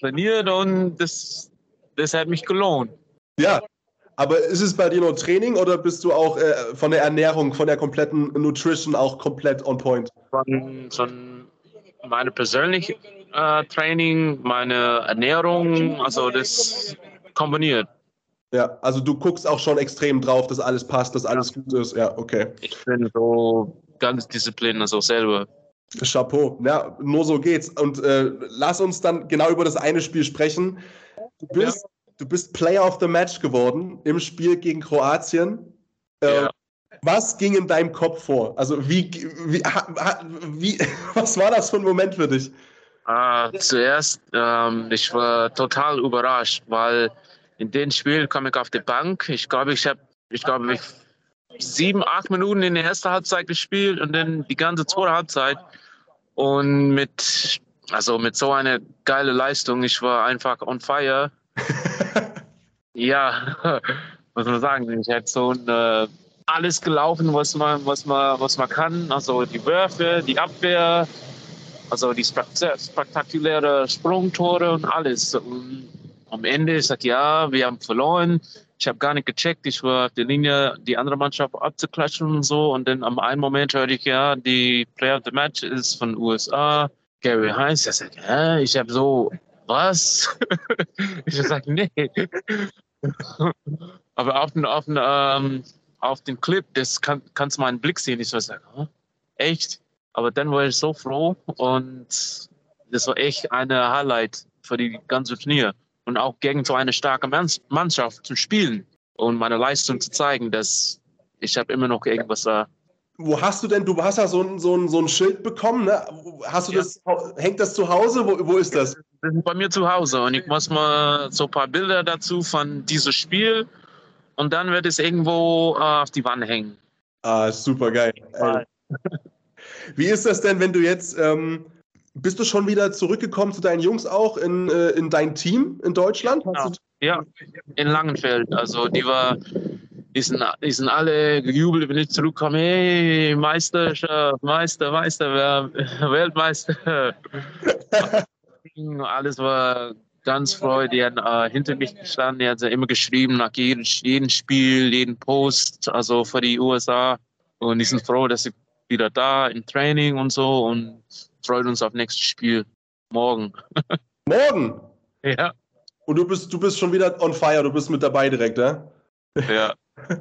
trainiert und das, das hat mich gelohnt. Ja, aber ist es bei dir nur Training oder bist du auch äh, von der Ernährung, von der kompletten Nutrition auch komplett on point? Von, von meine persönliche äh, Training, meine Ernährung, also das kombiniert. Ja, also du guckst auch schon extrem drauf, dass alles passt, dass alles gut ist. Ja, okay. Ich bin so ganz diszipliniert, also selber. Chapeau. Ja, nur so geht's. Und äh, lass uns dann genau über das eine Spiel sprechen. Du bist, ja. du bist Player of the Match geworden im Spiel gegen Kroatien. Äh, ja. Was ging in deinem Kopf vor? Also wie, wie, wie <laughs> was war das für ein Moment für dich? Uh, zuerst, ähm, ich war total überrascht, weil in dem Spiel kam ich auf die Bank. Ich glaube, ich habe, ich glaube, ich sieben, acht Minuten in der ersten Halbzeit gespielt und dann die ganze zweite Halbzeit. Und mit, also mit so einer geile Leistung, ich war einfach on fire. <laughs> ja, <laughs> muss man sagen, ich hätte so ein, äh, alles gelaufen, was man, was man, was man kann. Also die Würfe, die Abwehr, also die spektakuläre Sprungtore und alles. Und am Ende ist gesagt, ja, wir haben verloren. Ich habe gar nicht gecheckt. Ich war auf der Linie, die andere Mannschaft abzuklatschen und so. Und dann am einen Moment hörte ich, ja, die Player of the Match ist von USA. Gary Heinz. Ich sage, ja, ich habe so, was? <laughs> ich sage, nee. <laughs> Aber auf den, auf den, ähm, auf den Clip, das kann, kannst du meinen Blick sehen. Ich sage, oh, echt? Aber dann war ich so froh und das war echt eine Highlight für die ganze Turnier und auch gegen so eine starke Mannschaft zu spielen und meine Leistung zu zeigen, dass ich habe immer noch irgendwas da. Wo hast du denn, du hast ja so ein, so ein, so ein Schild bekommen, ne? Hast du ja. das, hängt das zu Hause? Wo, wo ist das? Das ist bei mir zu Hause und ich muss mal so ein paar Bilder dazu von diesem Spiel und dann wird es irgendwo äh, auf die Wand hängen. Ah, super geil. Wie ist das denn, wenn du jetzt, ähm, bist du schon wieder zurückgekommen zu deinen Jungs auch in, äh, in dein Team in Deutschland? Genau. Ja, in Langenfeld. Also die war, die sind, die sind alle gejubelt, wenn ich zurückkomme. Hey, Meister, Meister, Meister, <laughs> Weltmeister. <laughs> Alles war ganz freudig. Die haben äh, hinter mich gestanden. Die haben immer geschrieben nach jedem, jedem Spiel, jedem Post, also für die USA. Und die sind froh, dass ich wieder da im Training und so und freut uns auf nächstes Spiel morgen. <laughs> Morgen? Ja. Und du bist, du bist schon wieder on fire, du bist mit dabei direkt, ja? Ja. <laughs>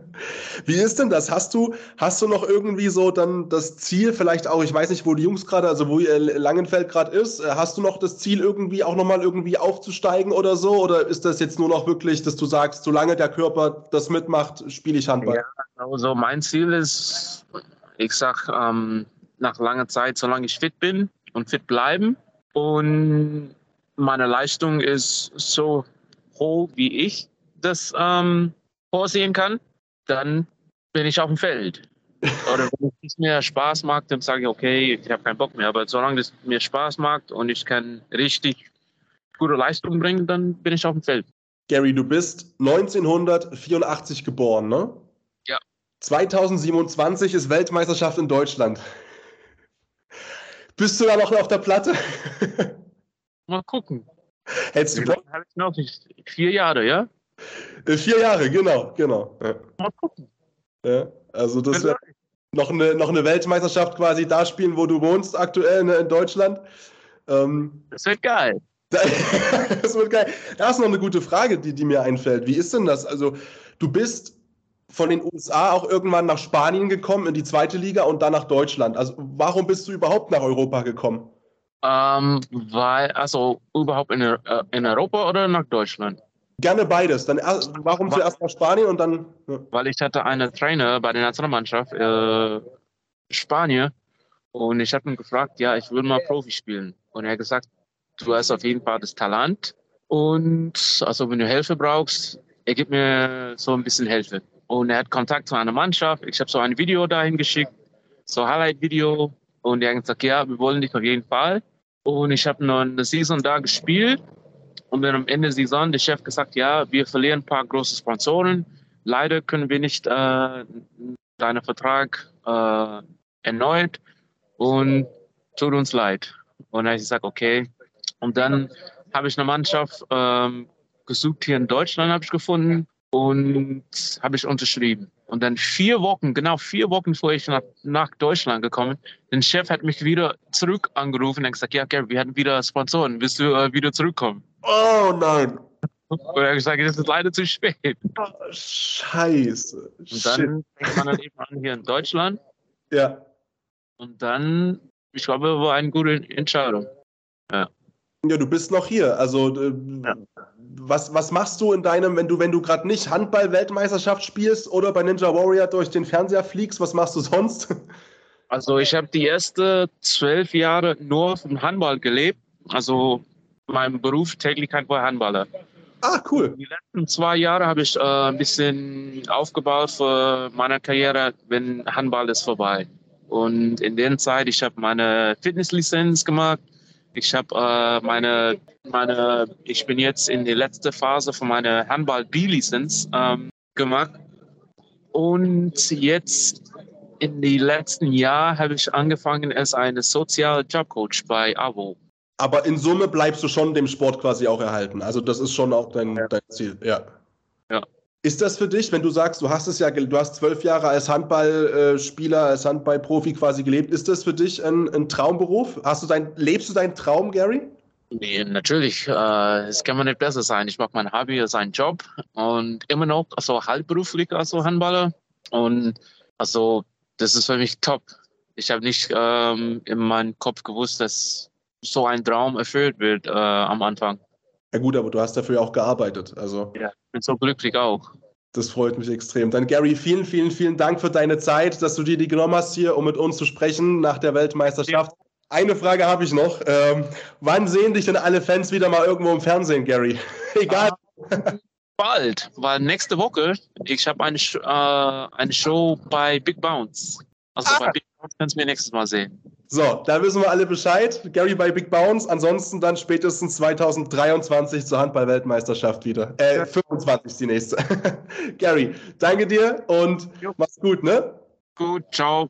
Wie ist denn das? Hast du, hast du noch irgendwie so dann das Ziel, vielleicht auch, ich weiß nicht, wo die Jungs gerade, also wo Langenfeld gerade ist, äh, hast du noch das Ziel, irgendwie auch nochmal irgendwie aufzusteigen oder so? Oder ist das jetzt nur noch wirklich, dass du sagst, solange der Körper das mitmacht, spiele ich Handball? Ja, also mein Ziel ist, ich sag, ähm, nach langer Zeit, solange ich fit bin und fit bleiben und meine Leistung ist so hoch, wie ich das ähm, vorsehen kann, dann bin ich auf dem Feld. <laughs> Oder wenn es mir Spaß macht, dann sage ich, okay, ich habe keinen Bock mehr. Aber solange es mir Spaß macht und ich kann richtig gute Leistung bringen, dann bin ich auf dem Feld. Gary, du bist 1984 geboren, ne? 2027 ist Weltmeisterschaft in Deutschland. Bist du da noch auf der Platte? <laughs> Mal gucken. Hättest du Bock? Habe ich noch vier Jahre, ja? Äh, vier Jahre, genau, genau. Ja. Mal gucken. Ja, also das wäre noch eine, noch eine Weltmeisterschaft quasi da spielen, wo du wohnst aktuell ne, in Deutschland. Ähm, das wird geil. <laughs> das wird geil. Da ist noch eine gute Frage, die, die mir einfällt. Wie ist denn das? Also, du bist von den USA auch irgendwann nach Spanien gekommen, in die zweite Liga und dann nach Deutschland. Also warum bist du überhaupt nach Europa gekommen? Ähm, weil, also überhaupt in, äh, in Europa oder nach Deutschland? Gerne beides. Dann warum weil, zuerst nach Spanien und dann. Ja. Weil ich hatte einen Trainer bei der Nationalmannschaft äh, Spanien und ich habe ihn gefragt, ja, ich will mal Profi spielen. Und er hat gesagt, du hast auf jeden Fall das Talent und also wenn du Hilfe brauchst, er gibt mir so ein bisschen Hilfe. Und er hat Kontakt zu einer Mannschaft. Ich habe so ein Video dahin geschickt, so Highlight-Video. Und er hat gesagt, ja, wir wollen dich auf jeden Fall. Und ich habe noch eine Saison da gespielt. Und dann am Ende der Saison der Chef gesagt, ja, wir verlieren ein paar große Sponsoren. Leider können wir nicht äh, deinen Vertrag äh, erneut. Und tut uns leid. Und dann habe ich gesagt, okay. Und dann habe ich eine Mannschaft ähm, gesucht hier in Deutschland, habe ich gefunden und habe ich unterschrieben. Und dann vier Wochen, genau vier Wochen vor ich nach, nach Deutschland gekommen, der Chef hat mich wieder zurück angerufen und gesagt, ja, Gary, wir hatten wieder Sponsoren, willst du äh, wieder zurückkommen? Oh nein. Und er hat gesagt, das ist leider zu spät. Oh, scheiße. Und dann fängt man dann eben an hier in Deutschland. Ja. Und dann, ich glaube, war eine gute Entscheidung. Ja. Ja, du bist noch hier. Also äh, ja. was, was machst du in deinem, wenn du, wenn du gerade nicht Handball-Weltmeisterschaft spielst oder bei Ninja Warrior durch den Fernseher fliegst, was machst du sonst? <laughs> Also ich habe die ersten zwölf Jahre nur vom Handball gelebt. Also mein Beruf Täglichkeit war Handballer. Ah, cool. Die letzten zwei Jahre habe ich äh, ein bisschen aufgebaut für meine Karriere, wenn Handball ist vorbei. Und in der Zeit, ich habe meine Fitnesslizenz gemacht. Ich habe äh, meine, meine, ich bin jetzt in der letzten Phase von meiner Handball B-Lizenz ähm, gemacht. Und jetzt in den letzten Jahren habe ich angefangen als eine soziale Jobcoach bei AWO. Aber in Summe bleibst du schon dem Sport quasi auch erhalten. Also das ist schon auch dein, ja. dein Ziel, ja. Ist das für dich, wenn du sagst, du hast es ja, du hast zwölf Jahre als Handballspieler, als Handballprofi quasi gelebt, ist das für dich ein, ein Traumberuf? Hast du dein, lebst du deinen Traum, Gary? Nee, natürlich. Äh, es kann man nicht besser sein. Ich mache mein Hobby, sein Job und immer noch also halbberuflich als Handballer. Und also das ist für mich top. Ich habe nicht ähm, in meinem Kopf gewusst, dass so ein Traum erfüllt wird äh, am Anfang. Ja gut, aber du hast dafür auch gearbeitet. Also. Ja, ich bin so glücklich auch. Das freut mich extrem. Dann Gary, vielen, vielen, vielen Dank für deine Zeit, dass du dir die genommen hast hier, um mit uns zu sprechen nach der Weltmeisterschaft. Ja. Eine Frage habe ich noch. Ähm, wann sehen dich denn alle Fans wieder mal irgendwo im Fernsehen, Gary? <laughs> Egal. Ah, bald, weil nächste Woche, ich habe eine, äh, eine Show bei Big Bounce. Also ah. bei Big Bounce kannst du mir nächstes Mal sehen. So, da wissen wir alle Bescheid. Gary bei Big Bounce. Ansonsten dann spätestens 2023 zur Handball-Weltmeisterschaft wieder. Äh, 25 die nächste. <laughs> Gary, danke dir und jo. mach's gut, ne? Gut, ciao.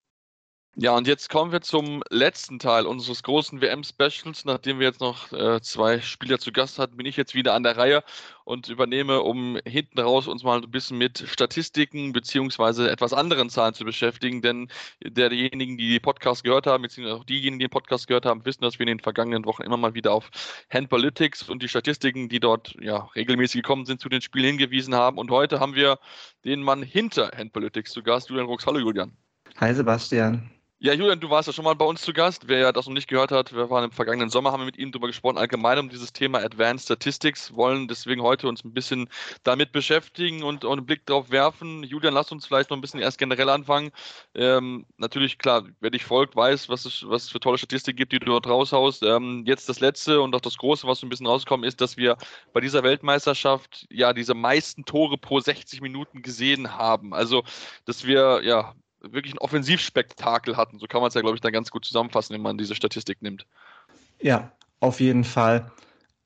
Ja, und jetzt kommen wir zum letzten Teil unseres großen WM-Specials. Nachdem wir jetzt noch äh, zwei Spieler zu Gast hatten, bin ich jetzt wieder an der Reihe und übernehme, um hinten raus uns mal ein bisschen mit Statistiken beziehungsweise etwas anderen Zahlen zu beschäftigen. Denn derjenigen, die den Podcast gehört haben, beziehungsweise auch diejenigen, die den Podcast gehört haben, wissen, dass wir in den vergangenen Wochen immer mal wieder auf Handballytics und die Statistiken, die dort ja regelmäßig gekommen sind, zu den Spielen hingewiesen haben. Und heute haben wir den Mann hinter Handballytics zu Gast, Julian Rux. Hallo Julian. Hi Sebastian. Ja, Julian, du warst ja schon mal bei uns zu Gast. Wer das noch nicht gehört hat, wir waren im vergangenen Sommer, haben wir mit ihm darüber gesprochen, allgemein um dieses Thema Advanced Statistics, wollen deswegen heute uns ein bisschen damit beschäftigen und, und einen Blick drauf werfen. Julian, lass uns vielleicht noch ein bisschen erst generell anfangen. Ähm, natürlich, klar, wer dich folgt, weiß, was es was für tolle Statistik gibt, die du dort raushaust. Ähm, jetzt das Letzte und auch das Große, was so ein bisschen rausgekommen ist, dass wir bei dieser Weltmeisterschaft ja diese meisten Tore pro 60 Minuten gesehen haben. Also, dass wir ja wirklich ein Offensivspektakel hatten. So kann man es ja, glaube ich, dann ganz gut zusammenfassen, wenn man diese Statistik nimmt. Ja, auf jeden Fall.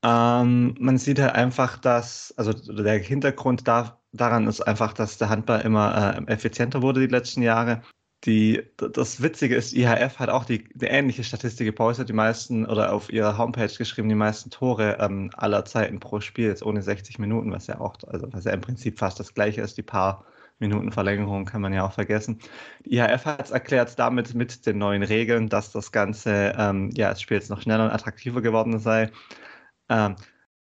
Ähm, man sieht halt einfach, dass, also der Hintergrund da, daran ist einfach, dass der Handball immer äh, effizienter wurde die letzten Jahre. Die, das Witzige ist, IHF hat auch die, die ähnliche Statistik gepostet, die meisten oder auf ihrer Homepage geschrieben, die meisten Tore ähm, aller Zeiten pro Spiel, jetzt ohne 60 Minuten, was ja auch, also was ja im Prinzip fast das gleiche ist, die paar Minuten Verlängerung kann man ja auch vergessen. Die IHF hat es erklärt damit mit den neuen Regeln, dass das Ganze, ähm, ja, das Spiel jetzt noch schneller und attraktiver geworden sei. Ähm,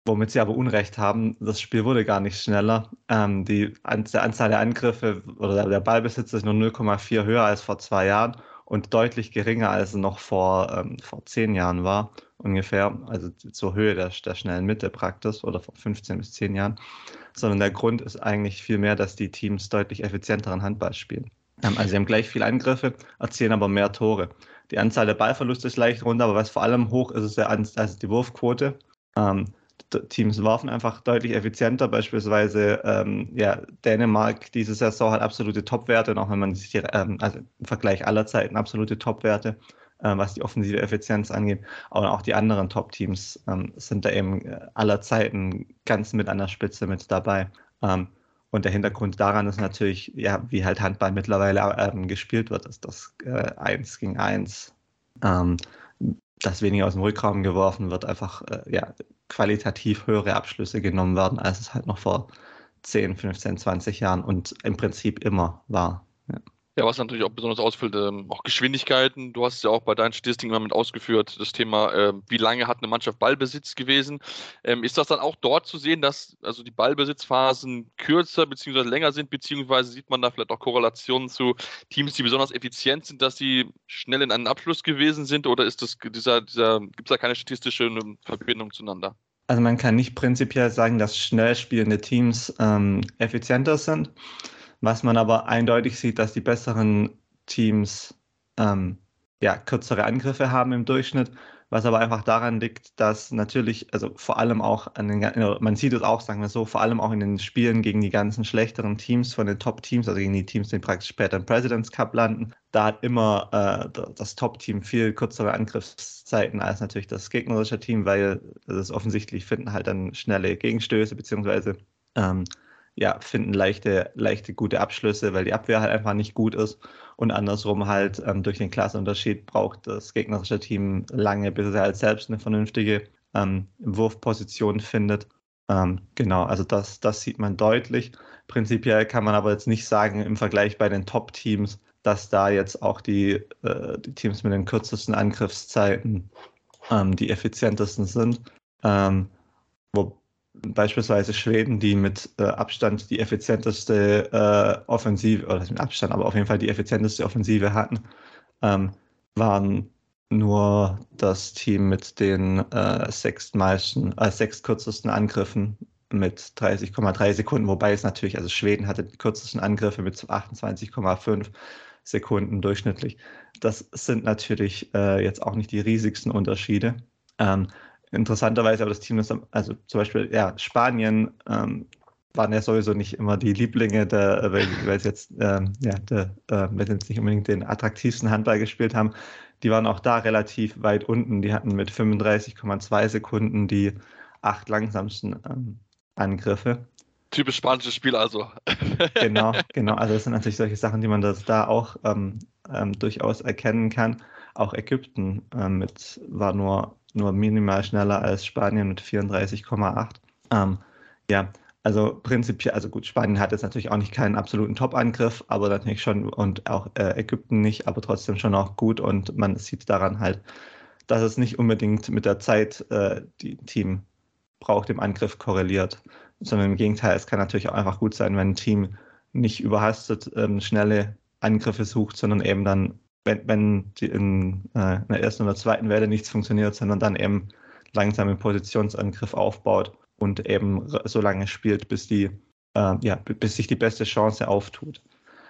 womit sie aber Unrecht haben. Das Spiel wurde gar nicht schneller. Ähm, die Anzahl der Angriffe oder der Ballbesitz ist nur 0,4 höher als vor zwei Jahren und deutlich geringer als noch vor, ähm, vor zehn Jahren war, ungefähr, also zur Höhe der, der schnellen Mitte praktisch oder vor 15 bis 10 Jahren sondern der Grund ist eigentlich vielmehr, dass die Teams deutlich effizienteren Handball spielen. Ähm, also sie haben gleich viele Angriffe, erzielen aber mehr Tore. Die Anzahl der Ballverluste ist leicht runter, aber was vor allem hoch ist, ist der, also die Wurfquote. Ähm, Teams warfen einfach deutlich effizienter. Beispielsweise ähm, ja, Dänemark diese Saison hat absolute Topwerte, auch wenn man sich die, ähm, also im Vergleich aller Zeiten absolute Topwerte. Äh, was die offensive Effizienz angeht. Aber auch die anderen Top-Teams ähm, sind da eben äh, aller Zeiten ganz mit an der Spitze mit dabei. Ähm, und der Hintergrund daran ist natürlich, ja, wie halt Handball mittlerweile ähm, gespielt wird, ist das äh, 1 gegen 1, ähm, dass weniger aus dem Rückraum geworfen wird, einfach äh, ja, qualitativ höhere Abschlüsse genommen werden, als es halt noch vor 10, 15, 20 Jahren und im Prinzip immer war. Ja. Was natürlich auch besonders ausfällt, ähm, auch Geschwindigkeiten. Du hast es ja auch bei deinen Statistiken immer mit ausgeführt, das Thema, äh, wie lange hat eine Mannschaft Ballbesitz gewesen. Ähm, ist das dann auch dort zu sehen, dass also die Ballbesitzphasen kürzer bzw. länger sind, beziehungsweise sieht man da vielleicht auch Korrelationen zu Teams, die besonders effizient sind, dass sie schnell in einen Abschluss gewesen sind oder ist das dieser, dieser, gibt es da keine statistische ähm, Verbindung zueinander? Also man kann nicht prinzipiell sagen, dass schnell spielende Teams ähm, effizienter sind. Was man aber eindeutig sieht, dass die besseren Teams ähm, ja, kürzere Angriffe haben im Durchschnitt, was aber einfach daran liegt, dass natürlich, also vor allem auch an den, man sieht es auch, sagen wir so, vor allem auch in den Spielen gegen die ganzen schlechteren Teams von den Top-Teams, also gegen die Teams, die praktisch später im President's Cup landen, da hat immer äh, das Top-Team viel kürzere Angriffszeiten als natürlich das gegnerische Team, weil das offensichtlich finden halt dann schnelle Gegenstöße, beziehungsweise ähm, ja, finden leichte, leichte gute Abschlüsse, weil die Abwehr halt einfach nicht gut ist. Und andersrum halt ähm, durch den Klassenunterschied braucht das gegnerische Team lange, bis es halt selbst eine vernünftige ähm, Wurfposition findet. Ähm, genau, also das, das sieht man deutlich. Prinzipiell kann man aber jetzt nicht sagen, im Vergleich bei den Top-Teams, dass da jetzt auch die, äh, die Teams mit den kürzesten Angriffszeiten ähm, die effizientesten sind. Ähm, wo, beispielsweise Schweden, die mit äh, Abstand die effizienteste äh, Offensive, oder mit Abstand, aber auf jeden Fall die effizienteste Offensive hatten, ähm, waren nur das Team mit den äh, sechstmeisten, äh, sechstkürzesten Angriffen mit 30,3 Sekunden, wobei es natürlich, also Schweden hatte die kürzesten Angriffe mit 28,5 Sekunden durchschnittlich. Das sind natürlich äh, jetzt auch nicht die riesigsten Unterschiede. Ähm, interessanterweise aber das Team ist, also zum Beispiel, ja, Spanien ähm, waren ja sowieso nicht immer die Lieblinge, der, weil, weil sie jetzt, ähm, ja, der, äh, weil sie jetzt nicht unbedingt den attraktivsten Handball gespielt haben. Die waren auch da relativ weit unten. Die hatten mit 35,2 Sekunden die acht langsamsten ähm, Angriffe. Typisch spanisches Spiel also. <laughs> genau, genau. Also das sind natürlich solche Sachen, die man das da auch ähm, ähm, durchaus erkennen kann. Auch Ägypten ähm, mit, war nur nur minimal schneller als Spanien mit 34,8. Ähm, ja, also prinzipiell, also gut, Spanien hat jetzt natürlich auch nicht keinen absoluten Top-Angriff, aber natürlich schon und auch äh, Ägypten nicht, aber trotzdem schon auch gut und man sieht daran halt, dass es nicht unbedingt mit der Zeit, äh, die Team braucht, im Angriff korreliert, sondern im Gegenteil, es kann natürlich auch einfach gut sein, wenn ein Team nicht überhastet ähm, schnelle Angriffe sucht, sondern eben dann wenn, wenn die in, äh, in, der ersten oder zweiten Welle nichts funktioniert, sondern dann eben langsam im Positionsangriff aufbaut und eben so lange spielt, bis die, äh, ja, bis sich die beste Chance auftut.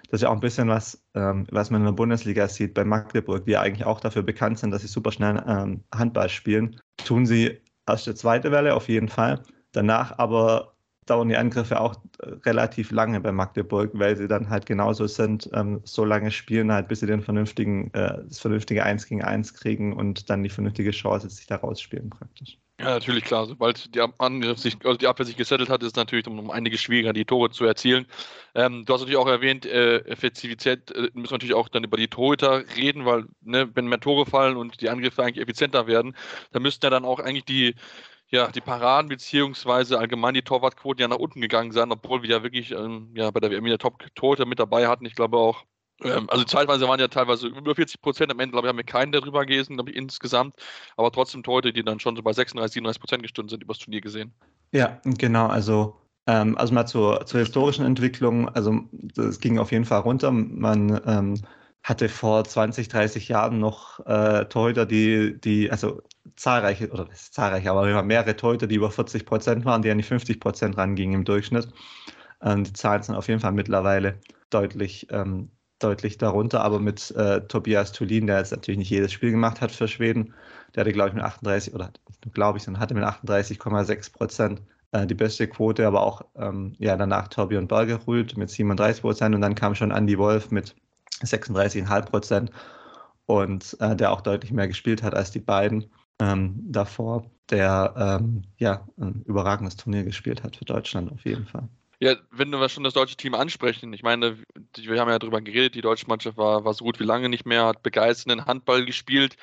Das ist ja auch ein bisschen was, ähm, was man in der Bundesliga sieht bei Magdeburg, die ja eigentlich auch dafür bekannt sind, dass sie super schnell ähm, Handball spielen. Tun sie erst die zweite Welle auf jeden Fall. Danach aber dauern die Angriffe auch äh, relativ lange bei Magdeburg, weil sie dann halt genauso sind, ähm, so lange spielen halt, bis sie den vernünftigen, äh, das vernünftige 1 gegen 1 kriegen und dann die vernünftige Chance sich da rausspielen praktisch. Ja, natürlich, klar. Sobald die, Angriff sich, also die Abwehr sich gesettelt hat, ist es natürlich um, einiges schwieriger, die Tore zu erzielen. Ähm, du hast natürlich auch erwähnt, äh, Effektivität äh, müssen wir natürlich auch dann über die Torhüter reden, weil ne, wenn mehr Tore fallen und die Angriffe eigentlich effizienter werden, dann müssten ja dann auch eigentlich die ja, die Paraden beziehungsweise allgemein die Torwartquoten ja nach unten gegangen sein, obwohl wir ja wirklich ähm, ja, bei der WM der Top-Torhüter mit dabei hatten. Ich glaube auch, ähm, also zeitweise waren ja teilweise über 40 Prozent. Am Ende, glaube ich, haben wir keinen darüber gelesen, glaube ich, insgesamt. Aber trotzdem Torhüter, die dann schon so bei 36, 37 Prozent gestundet sind, übers Turnier gesehen. Ja, genau. Also ähm, also mal zur, zur historischen Entwicklung. Also es ging auf jeden Fall runter. Man ähm, hatte vor 20, 30 Jahren noch äh, Torhüter, die, die, also zahlreiche, oder zahlreiche, aber mehrere Torhüter, die über 40 Prozent waren, die an die 50 Prozent rangingen im Durchschnitt. Ähm, die Zahlen sind auf jeden Fall mittlerweile deutlich, ähm, deutlich darunter, aber mit äh, Tobias Tulin, der jetzt natürlich nicht jedes Spiel gemacht hat für Schweden, der hatte, glaube ich, mit 38, oder glaube ich, sondern hatte mit 38,6 Prozent äh, die beste Quote, aber auch ähm, ja, danach Torbjörn Bergerud mit 37 Prozent und dann kam schon Andy Wolf mit 36,5 Prozent. und äh, der auch deutlich mehr gespielt hat als die beiden ähm, davor, der ähm, ja ein überragendes Turnier gespielt hat für Deutschland auf jeden Fall. Ja, wenn wir schon das deutsche Team ansprechen, ich meine, wir haben ja darüber geredet, die deutsche Mannschaft war, war so gut wie lange nicht mehr, hat begeisternden Handball gespielt.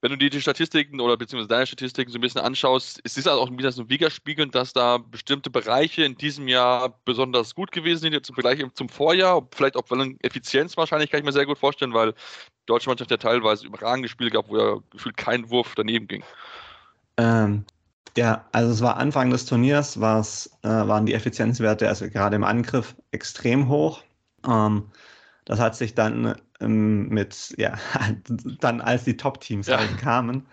Wenn du dir die Statistiken oder beziehungsweise deine Statistiken so ein bisschen anschaust, ist es auch wieder so widerspiegelnd, dass da bestimmte Bereiche in diesem Jahr besonders gut gewesen sind, jetzt im Vergleich zum Vorjahr. Vielleicht auch Effizienz wahrscheinlich kann ich mir sehr gut vorstellen, weil die deutsche Mannschaft ja teilweise überragende Spiele gab, wo ja gefühlt kein Wurf daneben ging. Ähm, ja, also es war Anfang des Turniers, äh, waren die Effizienzwerte, also gerade im Angriff, extrem hoch. Ähm, das hat sich dann ähm, mit, ja, <laughs> dann als die Top-Teams ja. halt kamen,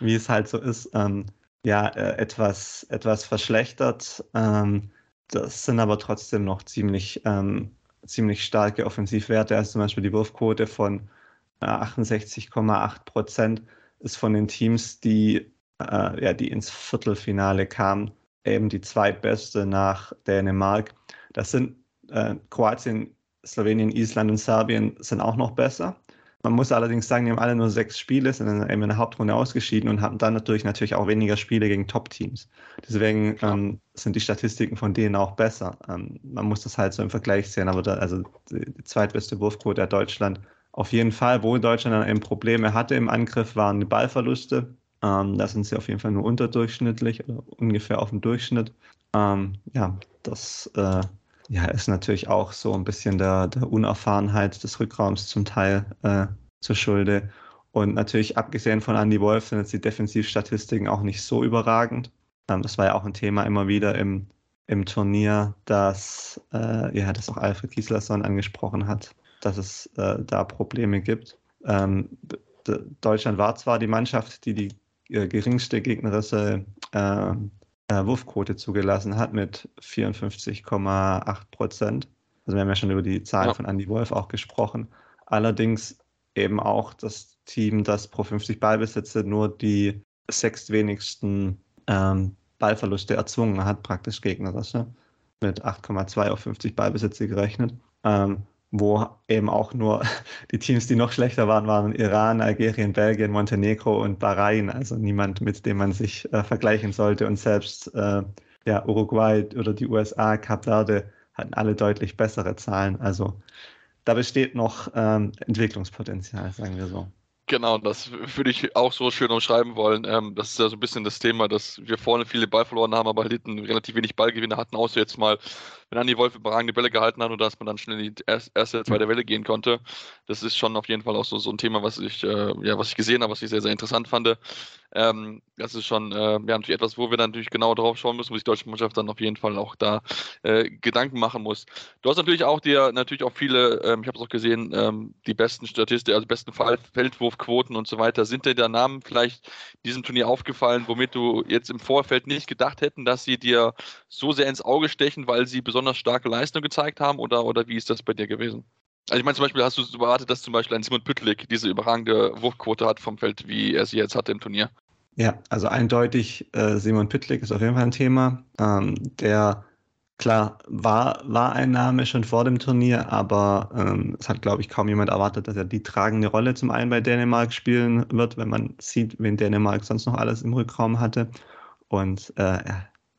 wie es halt so ist, ähm, ja, äh, etwas, etwas verschlechtert. Ähm, das sind aber trotzdem noch ziemlich, ähm, ziemlich starke Offensivwerte. Also zum Beispiel die Wurfquote von äh, 68,8 Prozent ist von den Teams, die äh, ja, die ins Viertelfinale kam, eben die zweitbeste nach Dänemark. Das sind äh, Kroatien, Slowenien, Island und Serbien sind auch noch besser. Man muss allerdings sagen, die haben alle nur sechs Spiele, sind dann eben in der Hauptrunde ausgeschieden und haben dann natürlich natürlich auch weniger Spiele gegen Top-Teams. Deswegen ähm, sind die Statistiken von denen auch besser. Ähm, man muss das halt so im Vergleich sehen, aber da, also die, zweitbeste Wurfquote der Deutschland auf jeden Fall. Wo Deutschland dann eben Probleme hatte im Angriff, waren die Ballverluste. Ähm, da sind sie auf jeden Fall nur unterdurchschnittlich oder ungefähr auf dem Durchschnitt. Ähm, ja, das äh, ja, ist natürlich auch so ein bisschen der, der Unerfahrenheit des Rückraums zum Teil äh, zur Schulde. Und natürlich, abgesehen von Andy Wolf, sind jetzt die Defensivstatistiken auch nicht so überragend. Ähm, das war ja auch ein Thema immer wieder im, im Turnier, dass, äh, ja, das auch Alfred Gislason angesprochen hat, dass es äh, da Probleme gibt. Ähm, Deutschland war zwar die Mannschaft, die die geringste gegnerische äh, äh, Wurfquote zugelassen hat mit 54,8 Prozent. Also wir haben ja schon über die Zahlen ja. von Andy Wolf auch gesprochen. Allerdings eben auch das Team, das pro 50 Ballbesitze nur die sechstwenigsten ähm, Ballverluste erzwungen hat, praktisch gegnerische, mit 8,2 auf 50 Ballbesitze gerechnet. Ähm, wo eben auch nur <laughs> die Teams, die noch schlechter waren, waren Iran, Algerien, Belgien, Montenegro und Bahrain. Also niemand, mit dem man sich äh, vergleichen sollte. Und selbst äh, ja, Uruguay oder die USA, Kap Verde hatten alle deutlich bessere Zahlen. Also da besteht noch ähm, Entwicklungspotenzial, sagen wir so. Genau, das würde ich auch so schön umschreiben wollen. Ähm, das ist ja so ein bisschen das Thema, dass wir vorne viele Ball verloren haben, aber hinten relativ wenig Ballgewinne hatten, außer jetzt mal wenn Andi Wolf überragende Bälle gehalten hat und dass man dann schnell in die erste, zweite Welle gehen konnte. Das ist schon auf jeden Fall auch so, so ein Thema, was ich, äh, ja, was ich gesehen habe, was ich sehr, sehr interessant fand. Ähm, das ist schon äh, ja, natürlich etwas, wo wir dann natürlich genau drauf schauen müssen, wo sich die deutsche Mannschaft dann auf jeden Fall auch da äh, Gedanken machen muss. Du hast natürlich auch dir natürlich auch viele, ähm, ich habe es auch gesehen, ähm, die besten Statistiken, also besten Feldwurfquoten und so weiter. Sind dir der Namen vielleicht diesem Turnier aufgefallen, womit du jetzt im Vorfeld nicht gedacht hätten, dass sie dir so sehr ins Auge stechen, weil sie besonders besonders starke Leistung gezeigt haben oder, oder wie ist das bei dir gewesen? Also ich meine zum Beispiel, hast du erwartet, dass zum Beispiel ein Simon Püttlik diese überragende Wurfquote hat vom Feld, wie er sie jetzt hatte im Turnier? Ja, also eindeutig, äh, Simon Püttlik ist auf jeden Fall ein Thema. Ähm, der, klar, war, war ein Name schon vor dem Turnier, aber ähm, es hat, glaube ich, kaum jemand erwartet, dass er die tragende Rolle zum einen bei Dänemark spielen wird, wenn man sieht, wen Dänemark sonst noch alles im Rückraum hatte. Und äh,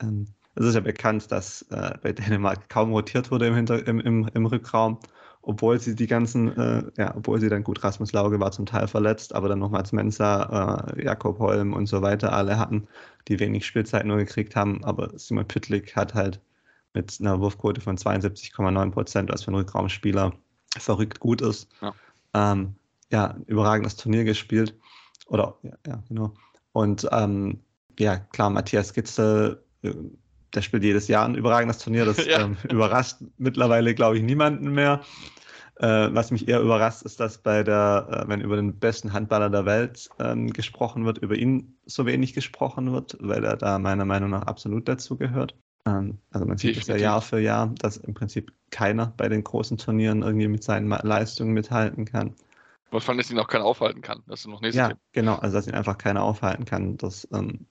ähm, es ist ja bekannt, dass äh, bei Dänemark kaum rotiert wurde im, Hinter im, im, im Rückraum, obwohl sie die ganzen, äh, ja, obwohl sie dann gut, Rasmus Lauge war zum Teil verletzt, aber dann nochmals Mensa, äh, Jakob Holm und so weiter alle hatten, die wenig Spielzeit nur gekriegt haben. Aber Simon Püttlik hat halt mit einer Wurfquote von 72,9 Prozent, was für einen Rückraumspieler verrückt gut ist. Ja, ähm, ja ein überragendes Turnier gespielt. Oder, ja, ja genau. Und ähm, ja, klar, Matthias Gitzel äh, der spielt jedes Jahr ein überragendes Turnier. Das <laughs> ja. ähm, überrascht mittlerweile, glaube ich, niemanden mehr. Äh, was mich eher überrascht, ist, dass bei der, äh, wenn über den besten Handballer der Welt ähm, gesprochen wird, über ihn so wenig gesprochen wird, weil er da meiner Meinung nach absolut dazu gehört. Ähm, also man sieht es ja Jahr für Jahr, dass im Prinzip keiner bei den großen Turnieren irgendwie mit seinen Leistungen mithalten kann. Was fand, dass ihn auch keiner aufhalten kann. Das ist noch nächstes Ja, Thema. genau, also dass ihn einfach keiner aufhalten kann. Das ähm,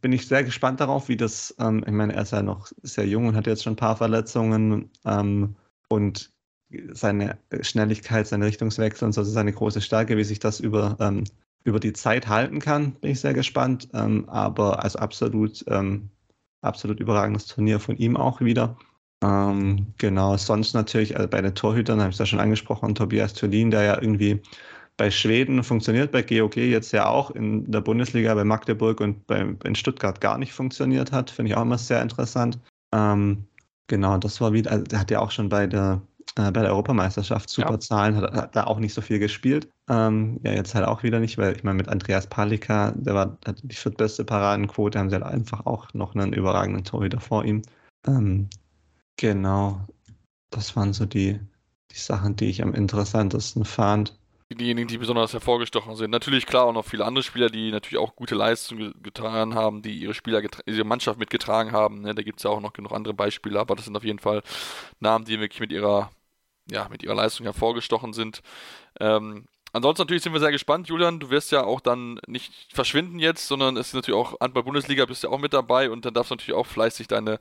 bin ich sehr gespannt darauf, wie das, ähm, ich meine, er ist ja noch sehr jung und hat jetzt schon ein paar Verletzungen. Ähm, und seine Schnelligkeit, seine Richtungswechsel und so, das ist seine große Stärke, wie sich das über, ähm, über die Zeit halten kann, bin ich sehr gespannt. Ähm, aber also absolut, ähm, absolut überragendes Turnier von ihm auch wieder. Ähm, genau, sonst natürlich also bei den Torhütern, habe ich es ja schon angesprochen, Tobias Thulin, der ja irgendwie bei Schweden funktioniert, bei GOG jetzt ja auch, in der Bundesliga bei Magdeburg und bei, in Stuttgart gar nicht funktioniert hat, finde ich auch immer sehr interessant. Ähm, genau, das war wieder, also der hat ja auch schon bei der, äh, bei der Europameisterschaft super ja. Zahlen, hat, hat, da auch nicht so viel gespielt. Ähm, ja, jetzt halt auch wieder nicht, weil ich meine, mit Andreas Palika, der war, hatte die viertbeste Paradenquote, haben sie halt einfach auch noch einen überragenden Torhüter vor ihm. Ähm, Genau, das waren so die, die Sachen, die ich am interessantesten fand. Diejenigen, die besonders hervorgestochen sind. Natürlich klar auch noch viele andere Spieler, die natürlich auch gute Leistungen getragen haben, die ihre Spieler, ihre Mannschaft mitgetragen haben. Ne? Da gibt es ja auch noch genug andere Beispiele, aber das sind auf jeden Fall Namen, die wirklich mit ihrer, ja, mit ihrer Leistung hervorgestochen sind. Ähm, Ansonsten natürlich sind wir sehr gespannt, Julian. Du wirst ja auch dann nicht verschwinden jetzt, sondern es ist natürlich auch Handball-Bundesliga, bist ja auch mit dabei und dann darfst du natürlich auch fleißig deine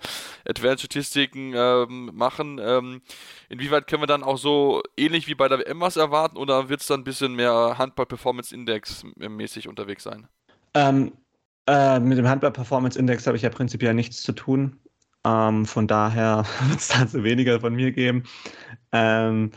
Advanced-Statistiken ähm, machen. Ähm, inwieweit können wir dann auch so ähnlich wie bei der WM was erwarten oder wird es dann ein bisschen mehr Handball-Performance-Index mäßig unterwegs sein? Ähm, äh, mit dem Handball-Performance-Index habe ich ja prinzipiell nichts zu tun. Ähm, von daher <laughs> wird es dazu weniger von mir geben. Ähm,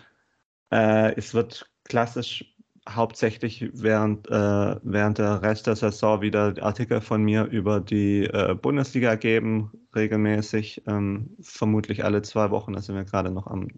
äh, es wird klassisch hauptsächlich während, äh, während der Rest der Saison wieder Artikel von mir über die äh, Bundesliga geben, regelmäßig, ähm, vermutlich alle zwei Wochen. Da sind wir gerade noch am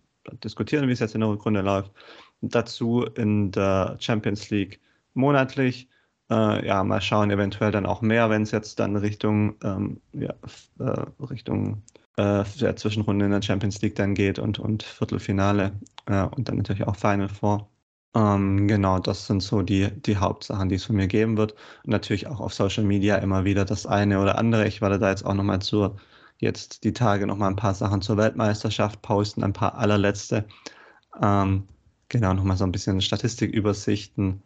diskutieren, wie es jetzt in der Rückrunde läuft. Dazu in der Champions League monatlich. Äh, ja, mal schauen, eventuell dann auch mehr, wenn es jetzt dann Richtung, ähm, ja, äh, Richtung äh, der Zwischenrunde in der Champions League dann geht und, und Viertelfinale äh, und dann natürlich auch Final Four. Ähm, genau, das sind so die, die Hauptsachen, die es von mir geben wird. Und natürlich auch auf Social Media immer wieder das eine oder andere. Ich werde da jetzt auch nochmal zur, jetzt die Tage nochmal ein paar Sachen zur Weltmeisterschaft posten, ein paar allerletzte. Ähm, genau, nochmal so ein bisschen Statistikübersichten.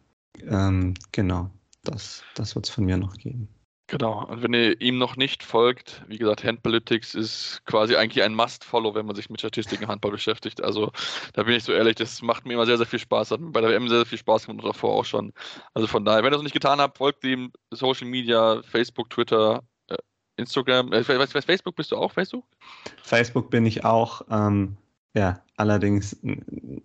Ähm, genau, das, das wird es von mir noch geben. Genau, und wenn ihr ihm noch nicht folgt, wie gesagt, Handballytics ist quasi eigentlich ein Must-Follow, wenn man sich mit Statistiken Handball beschäftigt. Also da bin ich so ehrlich, das macht mir immer sehr, sehr viel Spaß. Hat bei der WM sehr, sehr viel Spaß gemacht und davor auch schon. Also von daher, wenn ihr das noch nicht getan habt, folgt ihm Social Media, Facebook, Twitter, äh, Instagram. Äh, Facebook bist du auch, Facebook? Facebook bin ich auch. Ähm, ja, allerdings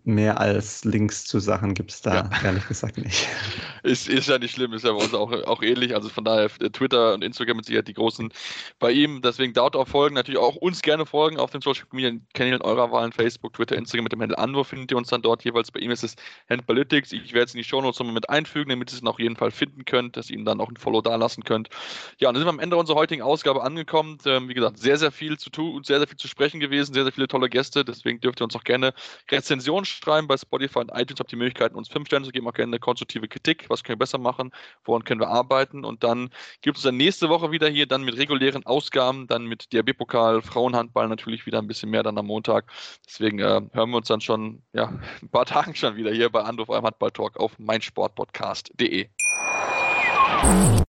mehr als Links zu Sachen gibt es da ja. ehrlich gesagt nicht. <laughs> Ist, ist ja nicht schlimm, ist ja bei uns auch, auch ähnlich. Also von daher äh, Twitter und Instagram mit Sicherheit die großen bei ihm. Deswegen dauert auch folgen. Natürlich auch uns gerne folgen auf den Social Media Kanälen eurer Wahlen, Facebook, Twitter, Instagram mit dem Handel Anwurf findet ihr uns dann dort jeweils. Bei ihm ist es Handballytics. Ich werde es in die Shownotes nochmal mit einfügen, damit ihr es auf jeden Fall finden könnt, dass ihr ihm dann auch ein Follow da lassen könnt. Ja, und dann sind wir am Ende unserer heutigen Ausgabe angekommen. Ähm, wie gesagt, sehr, sehr viel zu tun und sehr, sehr viel zu sprechen gewesen, sehr, sehr viele tolle Gäste. Deswegen dürft ihr uns auch gerne Rezensionen schreiben bei Spotify und iTunes. Habt die Möglichkeit, uns fünf Sterne zu geben, auch gerne eine konstruktive Kritik. Was können wir besser machen? Woran können wir arbeiten? Und dann gibt es dann nächste Woche wieder hier, dann mit regulären Ausgaben, dann mit DRB-Pokal, Frauenhandball natürlich wieder ein bisschen mehr dann am Montag. Deswegen äh, hören wir uns dann schon, ja, <laughs> ein paar Tagen schon wieder hier bei Anruf eurem Handball-Talk auf meinsportpodcast.de.